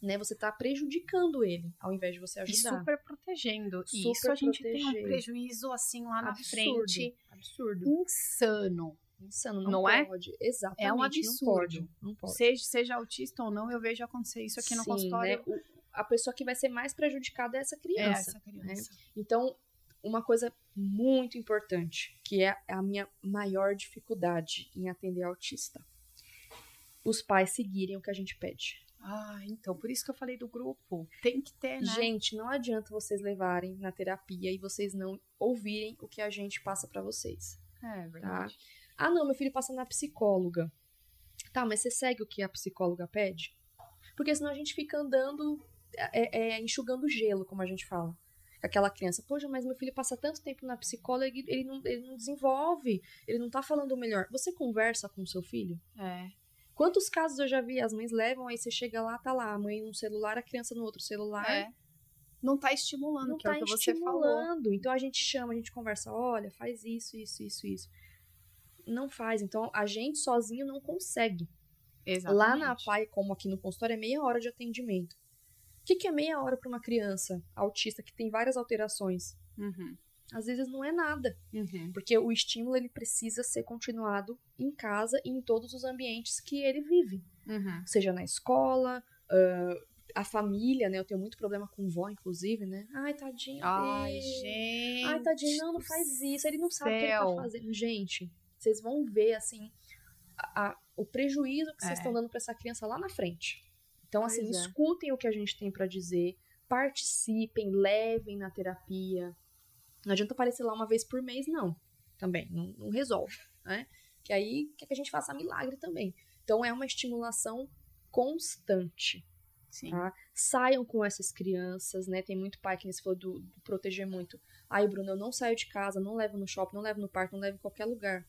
Né? Você está prejudicando ele, ao invés de você ajudar. E super protegendo. Super Isso a gente tem um prejuízo, assim, lá na frente. Absurdo. Insano. Insano, não, não é? pode. É? Exatamente. É um absurdo. Não pode, não pode. Seja, seja autista ou não, eu vejo acontecer isso aqui Sim, no consultório. Né? O, a pessoa que vai ser mais prejudicada é essa criança. É essa criança. Né? Então, uma coisa muito importante, que é a minha maior dificuldade em atender autista. os pais seguirem o que a gente pede. Ah, então, por isso que eu falei do grupo. Tem que ter, né? Gente, não adianta vocês levarem na terapia e vocês não ouvirem o que a gente passa para vocês. É verdade. Tá? Ah, não, meu filho passa na psicóloga. Tá, mas você segue o que a psicóloga pede? Porque senão a gente fica andando, é, é, enxugando gelo, como a gente fala. Aquela criança, poxa, mas meu filho passa tanto tempo na psicóloga e ele não, ele não desenvolve, ele não tá falando o melhor. Você conversa com o seu filho? É. Quantos casos eu já vi? As mães levam, aí você chega lá, tá lá, a mãe num celular, a criança no outro celular. É. Não tá estimulando, Não que tá é o que você falou. estimulando. Então a gente chama, a gente conversa, olha, faz isso, isso, isso, isso. Não faz. Então a gente sozinho não consegue. Exatamente. Lá na PAI, como aqui no consultório, é meia hora de atendimento. O que, que é meia hora para uma criança autista que tem várias alterações? Uhum, Às vezes não é nada, uhum. porque o estímulo ele precisa ser continuado em casa e em todos os ambientes que ele vive, Uhum. seja na escola, ah, a família, né? Eu tenho muito problema com vó, inclusive, né? Ai, tadinho. Ai, dele. gente. Ai, tadinho, não, não faz isso. Ele não sabe o que ele tá fazendo. Gente, vocês vão ver, assim, a- a- o prejuízo que vocês É. estão dando pra essa criança lá na frente. Então, assim, é. escutem o que a gente tem pra dizer, participem, levem na terapia. Não adianta aparecer lá uma vez por mês, não. Também, não, não resolve, né? Que aí quer que a gente faça milagre também. Então, é uma estimulação constante tá? Saiam com essas crianças, né? Tem muito pai que nem se for do, do proteger muito. Ai, Bruno, eu não saio de casa, não levo no shopping, não levo no parque, não levo em qualquer lugar.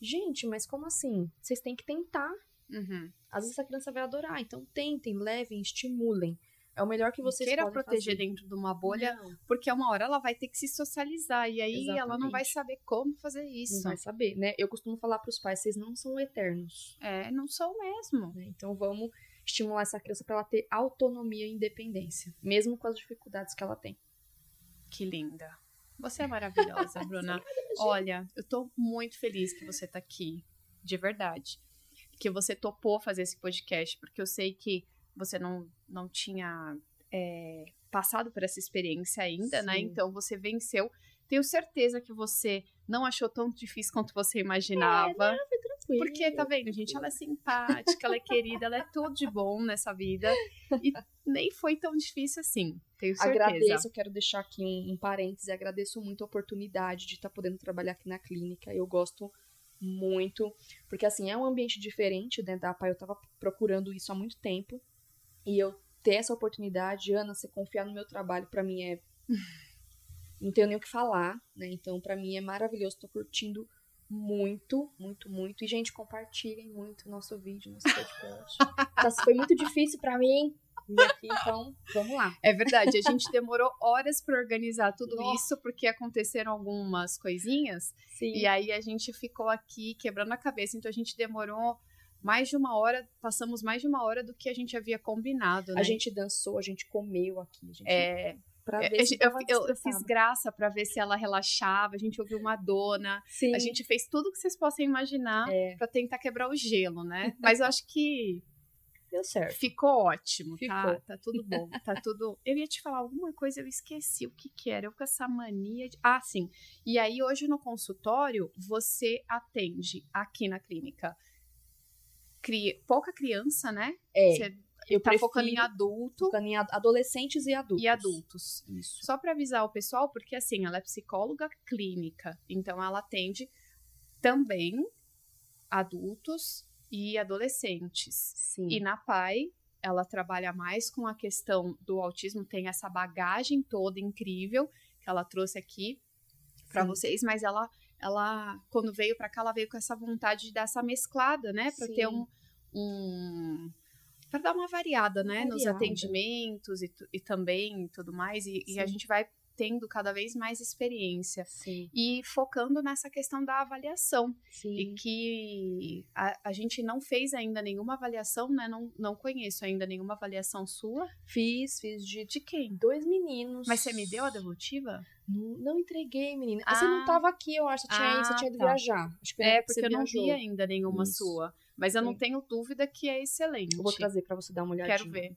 Gente, mas como assim? Vocês têm que tentar. Uhum. Às vezes a criança vai adorar. Então tentem, levem, estimulem. É o melhor que vocês Queira proteger fazer. dentro de uma bolha, Não, porque uma hora ela vai ter que se socializar e aí ela não vai Exatamente. saber como fazer não isso. vai saber, né? Eu costumo falar para os pais, vocês não são eternos. É, não sou mesmo. né? Então vamos estimular essa criança para ela ter autonomia e independência, mesmo com as dificuldades que ela tem. Que linda. Você é maravilhosa, Bruna. Olha, eu tô muito feliz que você tá aqui, de verdade. Que você topou fazer esse podcast, porque eu sei que você não, não tinha é, passado por essa experiência ainda, né? Sim. Então você venceu. Tenho certeza que você não achou tão difícil quanto você imaginava. Porque, tá vendo, gente? Ela é simpática, ela é querida, ela é tudo de bom nessa vida. E nem foi tão difícil assim. Tenho certeza. Agradeço, eu quero deixar aqui um, um parêntese, agradeço muito a oportunidade de estar podendo trabalhar aqui na clínica. Eu gosto muito, porque assim, é um ambiente diferente, né, da APA, eu tava procurando isso há muito tempo, e eu ter essa oportunidade, Ana, você confiar no meu trabalho, pra mim é... Não tenho nem o que falar, né, então pra mim é maravilhoso, tô curtindo muito, muito, muito, e gente, compartilhem muito o nosso vídeo, nosso podcast. Foi muito difícil pra mim aqui, então, vamos lá. É verdade, a gente demorou horas pra organizar tudo Nossa. isso, porque aconteceram algumas coisinhas, Sim. e aí a gente ficou aqui quebrando a cabeça, então a gente demorou mais de uma hora, passamos mais de uma hora do que a gente havia combinado, né? A gente dançou, a gente comeu aqui. A gente, É, pra é, ver se eu, eu- eu fiz graça pra ver se ela relaxava, a gente ouviu Madonna, Sim, a gente fez tudo que vocês possam imaginar É. pra tentar quebrar o gelo, né? Mas eu acho que deu certo. ficou ótimo, tá? Ficou. Tá tudo bom, tá tudo... Eu ia te falar alguma coisa, eu esqueci o que que era, eu com essa mania de... Ah, sim, e aí hoje no consultório, você atende aqui na clínica cri... pouca criança, né? É, Você eu tá focando em adulto focando em ad- adolescentes e adultos. e adultos. Isso. Só para avisar o pessoal, porque assim, ela é psicóloga clínica, então ela atende também adultos e adolescentes. Sim. E na PAI, ela trabalha mais com a questão do autismo, tem essa bagagem toda incrível que ela trouxe aqui para vocês, mas ela ela quando veio para cá, ela veio com essa vontade de dar essa mesclada, né, para ter um, um para dar uma variada, né, nos Variada. atendimentos e, e também tudo mais, e, e a gente vai tendo cada vez mais experiência Sim. e focando nessa questão da avaliação Sim. e que a, a gente não fez ainda nenhuma avaliação, né? Não, não conheço ainda nenhuma avaliação sua. Fiz, fiz de, De quem? dois meninos. Mas você me deu a devolutiva? Não, não entreguei, menina. você Ah. não tava aqui, eu acho. Você tinha, você Ah, tinha ido tá. viajar. É, porque você eu não vi ainda nenhuma Isso. sua. Mas eu não Sim. tenho dúvida que é excelente. Eu vou trazer pra você dar uma olhadinha. Quero ver.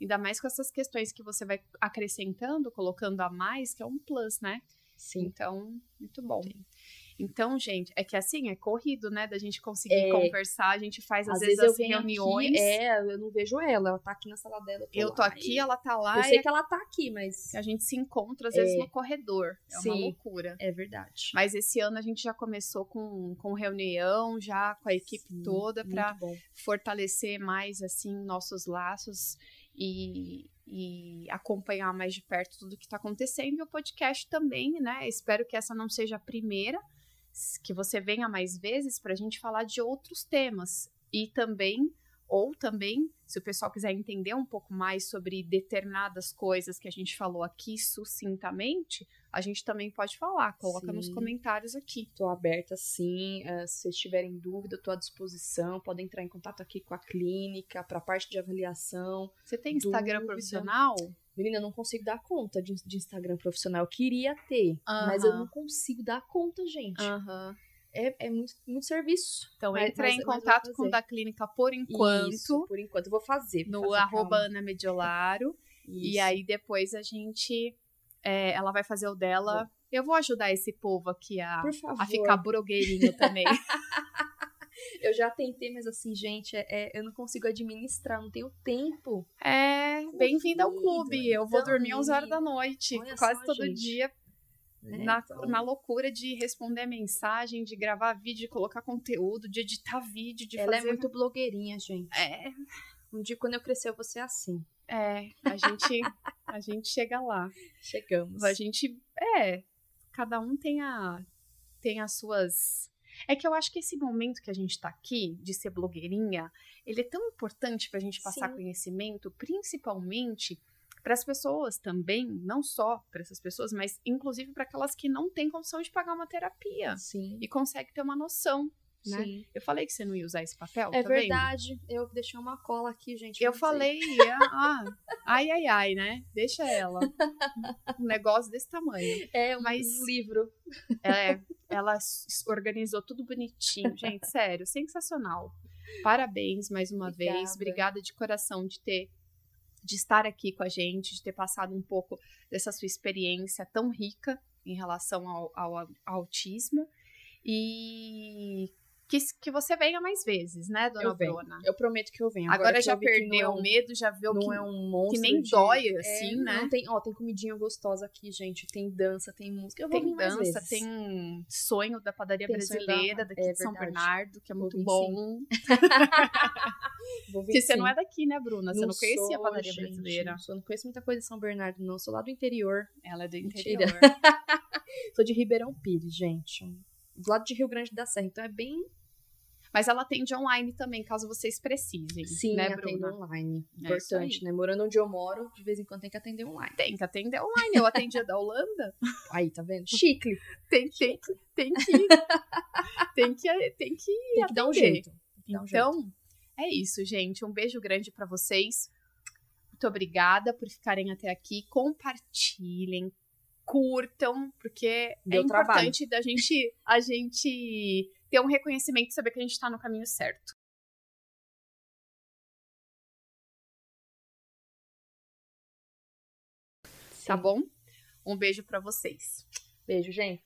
Ainda mais com essas questões que você vai acrescentando, colocando a mais, que é um plus, né? Sim. Então, muito bom. Então, gente, é que assim, é corrido, né? Da gente conseguir É. conversar, a gente faz às, Às vezes, vezes eu as reuniões. aqui, é, eu não vejo ela, ela tá aqui na sala dela. eu tô lá, aqui, e- ela tá lá, Eu sei que ela tá aqui, mas a gente se encontra às vezes É. no corredor. É uma Sim. loucura. é verdade. Mas esse ano a gente já começou com, com reunião, já com a equipe Sim, toda, para fortalecer mais assim nossos laços e, e acompanhar mais de perto tudo que está acontecendo. E o podcast também, né? Espero que essa não seja a primeira, que você venha mais vezes para a gente falar de outros temas. E também, ou também, se o pessoal quiser entender um pouco mais sobre determinadas coisas que a gente falou aqui sucintamente, a gente também pode falar. Coloca nos Sim. comentários aqui. Tô aberta sim. eh, se vocês tiverem dúvida, tô à disposição. Podem entrar em contato aqui com a clínica, pra parte de avaliação. Você tem Instagram Dúvida. profissional? Menina, eu não consigo dar conta de, de Instagram profissional. Eu queria ter, mas eu não consigo dar conta, gente. É, é muito, muito serviço. Então, mas- em contato com o da clínica por enquanto, Isso, por enquanto. Eu vou fazer. no fazer, arroba. Ana Mediolaro. E Isso. aí, depois a gente. é, ela vai fazer o dela. Eu vou ajudar esse povo aqui a, a ficar blogueirinho também. Eu já tentei, mas assim, gente, é, é- eu não consigo administrar, não tenho tempo. É, bem-vinda ao clube. Eu vou então, dormir 11 horas da noite, Olha quase só, todo gente. dia, né? na, Então, na loucura de responder mensagem, de gravar vídeo, de colocar conteúdo, de editar vídeo, de ela fazer. é muito blogueirinha, gente. É, Um dia, quando eu crescer, eu vou ser assim. é, a gente, a gente chega lá. Chegamos. A gente. É. Cada um tem a. Tem as suas. É que eu acho que esse momento que a gente tá aqui, de ser blogueirinha, ele é tão importante pra gente passar Sim. conhecimento, principalmente para as pessoas também, não só para essas pessoas, mas inclusive para aquelas que não têm condição de pagar uma terapia Sim. e conseguem ter uma noção, né? Sim. Eu falei que você não ia usar esse papel, É tá vendo? verdade. Eu deixei uma cola aqui, gente. Eu falei, ah, ai, ai, ai, né? Deixa ela. Um negócio desse tamanho. É, um, mas- livro. É, ela organizou tudo bonitinho. Gente, sério, sensacional. Parabéns mais uma Obrigada. vez. Obrigada de coração de ter de estar aqui com a gente, de ter passado um pouco dessa sua experiência tão rica em relação ao, ao, ao autismo. E que, que você venha mais vezes, né, dona Eu. Bruna? Eu prometo que eu venho. Agora, que já eu perdeu não é o um- medo, já viu Não que, é um monstro. que nem de- dói, É, assim, né? Não tem, ó, tem comidinha gostosa aqui, gente. Tem dança, tem música. Eu vou Tem dança, tem sonho da padaria Tem sonho da- brasileira daqui é de São verdade. Bernardo, que é muito bom. Vou você sim. não é daqui, né, Bruna? Você não, conhecia a padaria gente, brasileira. não sou- não conheço muita coisa de São Bernardo, não. Sou lá do interior. Ela é do Mentira. interior. Sou de Ribeirão Pires, gente. Do lado de Rio Grande da Serra. Então é bem. Mas ela atende online também, caso vocês precisem. Sim, né, atendo online. É Importante, isso né? Morando onde eu moro, de vez em quando tem que atender online. Tem que atender online. Eu atendia da Holanda. Aí, tá vendo? Chicle. Tem, tem, tem que. Tem que, tem que Tem que dar um atender. jeito. Um Então, é isso, gente. Um beijo grande pra vocês. Muito obrigada por ficarem até aqui. Compartilhem, curtam, porque é Deu trabalho. importante da gente a gente ter um reconhecimento e saber que a gente tá no caminho certo. Tá Sim. bom? Um beijo pra vocês. Beijo, gente.